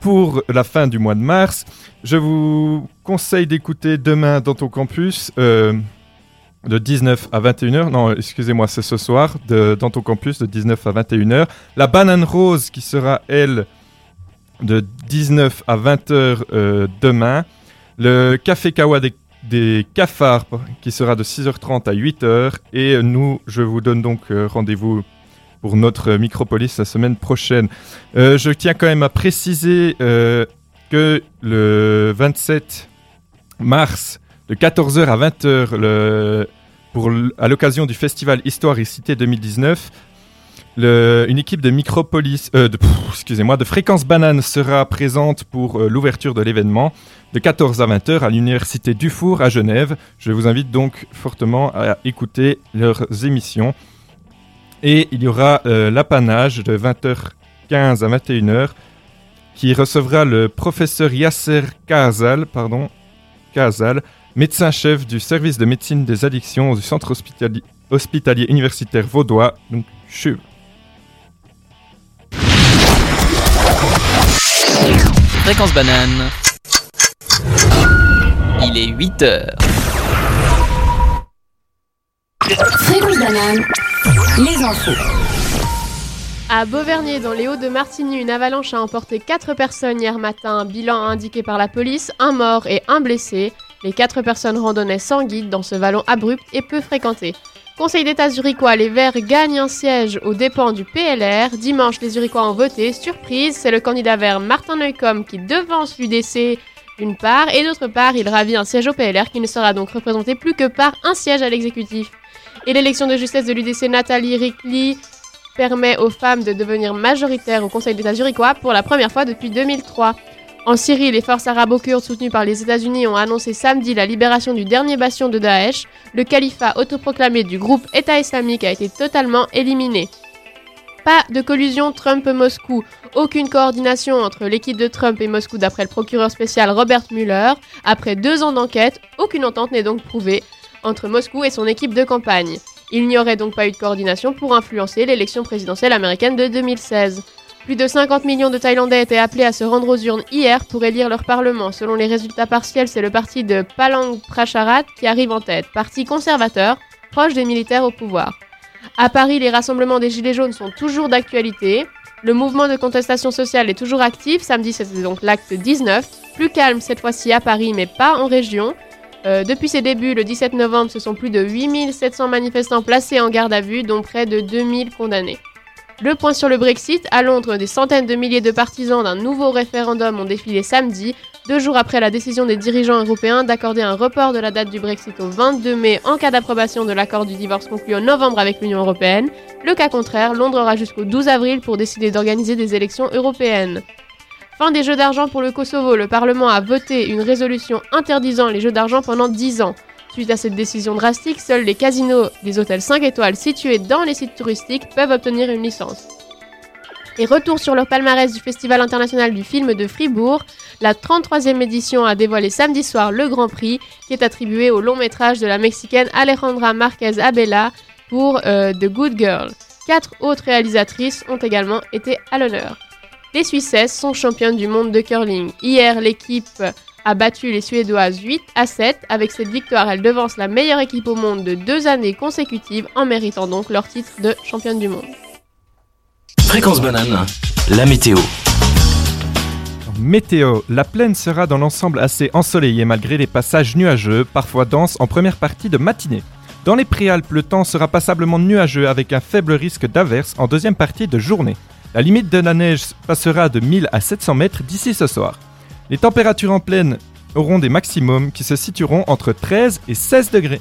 pour la fin du mois de mars. Je vous conseille d'écouter demain dans ton campus euh, de 19 à 21h. Non, excusez-moi, c'est ce soir dans ton campus de 19 à 21h. La banane rose qui sera, elle, de 19 à 20h euh, demain. Le café kawa des, des cafards qui sera de 6h30 à 8h. Et nous, je vous donne donc euh, rendez-vous pour notre micropolis la semaine prochaine. Euh, je tiens quand même à préciser euh, que le 27 mars, de 14h à 20h, le, pour, l- à l'occasion du festival Histoire et Cité 2019, le- une équipe de Micropolis, euh, de, excusez-moi, de Fréquence Banane sera présente pour l'ouverture de l'événement de 14 à 20h à l'université Dufour à Genève. Je vous invite donc fortement à écouter leurs émissions. Et il y aura euh, l'apanage de 20h15 à 21h qui recevra le professeur Yasser Kazal, pardon, Kazal, médecin-chef du service de médecine des addictions du centre hospitali- hospitalier universitaire vaudois, donc. Fréquence banane. Il est 8 heures. Fréquence banane, les infos. À Beauvernier, dans les Hauts-de-Martigny, une avalanche a emporté 4 personnes hier matin. Bilan indiqué par la police, un mort et un blessé. Les 4 personnes randonnaient sans guide dans ce vallon abrupt et peu fréquenté. Conseil d'État zurichois, les Verts gagnent un siège aux dépens du PLR. Dimanche, les Zurichois ont voté. Surprise, c'est le candidat vert Martin Neukomm qui devance l'UDC d'une part, et d'autre part, il ravit un siège au PLR qui ne sera donc représenté plus que par un siège à l'exécutif. Et l'élection de justesse de l'UDC Nathalie Rickley permet aux femmes de devenir majoritaires au Conseil d'État zurichois pour la première fois depuis 2003. En Syrie, les forces arabo-kurdes soutenues par les États-Unis ont annoncé samedi la libération du dernier bastion de Daesh. Le califat autoproclamé du groupe État islamique a été totalement éliminé. Pas de collusion Trump-Moscou. Aucune coordination entre l'équipe de Trump et Moscou d'après le procureur spécial Robert Mueller. Après deux ans d'enquête, aucune entente n'est donc prouvée entre Moscou et son équipe de campagne. Il n'y aurait donc pas eu de coordination pour influencer l'élection présidentielle américaine de 2016. Plus de 50 millions de Thaïlandais étaient appelés à se rendre aux urnes hier pour élire leur parlement. Selon les résultats partiels, c'est le parti de Palang Pracharat qui arrive en tête, parti conservateur, proche des militaires au pouvoir. À Paris, les rassemblements des Gilets jaunes sont toujours d'actualité. Le mouvement de contestation sociale est toujours actif. Samedi, c'était donc l'acte 19. Plus calme cette fois-ci à Paris, mais pas en région. Euh, depuis ses débuts, le 17 novembre, ce sont plus de 8700 manifestants placés en garde à vue, dont près de 2000 condamnés. Le point sur le Brexit, à Londres, des centaines de milliers de partisans d'un nouveau référendum ont défilé samedi, deux jours après la décision des dirigeants européens d'accorder un report de la date du Brexit au 22 mai en cas d'approbation de l'accord du divorce conclu en novembre avec l'Union européenne. Le cas contraire, Londres aura jusqu'au 12 avril pour décider d'organiser des élections européennes. Fin des jeux d'argent pour le Kosovo, le Parlement a voté une résolution interdisant les jeux d'argent pendant 10 ans. Suite à cette décision drastique, seuls les casinos des hôtels 5 étoiles situés dans les sites touristiques peuvent obtenir une licence. Et retour sur le palmarès du Festival international du film de Fribourg, la 33e édition a dévoilé samedi soir le Grand Prix qui est attribué au long métrage de la Mexicaine Alejandra Marquez Abela pour euh, The Good Girl. Quatre autres réalisatrices ont également été à l'honneur. Les Suissesses sont championnes du monde de curling. Hier, l'équipe a battu les Suédoises 8 à 7. Avec cette victoire, elle devance la meilleure équipe au monde de deux années consécutives en méritant donc leur titre de championne du monde. Fréquence banane, la météo. Météo. La plaine sera dans l'ensemble assez ensoleillée malgré les passages nuageux, parfois denses en première partie de matinée. Dans les Préalpes, le temps sera passablement nuageux avec un faible risque d'averse en deuxième partie de journée. La limite de la neige passera de 1000 à 700 mètres d'ici ce soir. Les températures en plaine auront des maximums qui se situeront entre 13 et 16 degrés.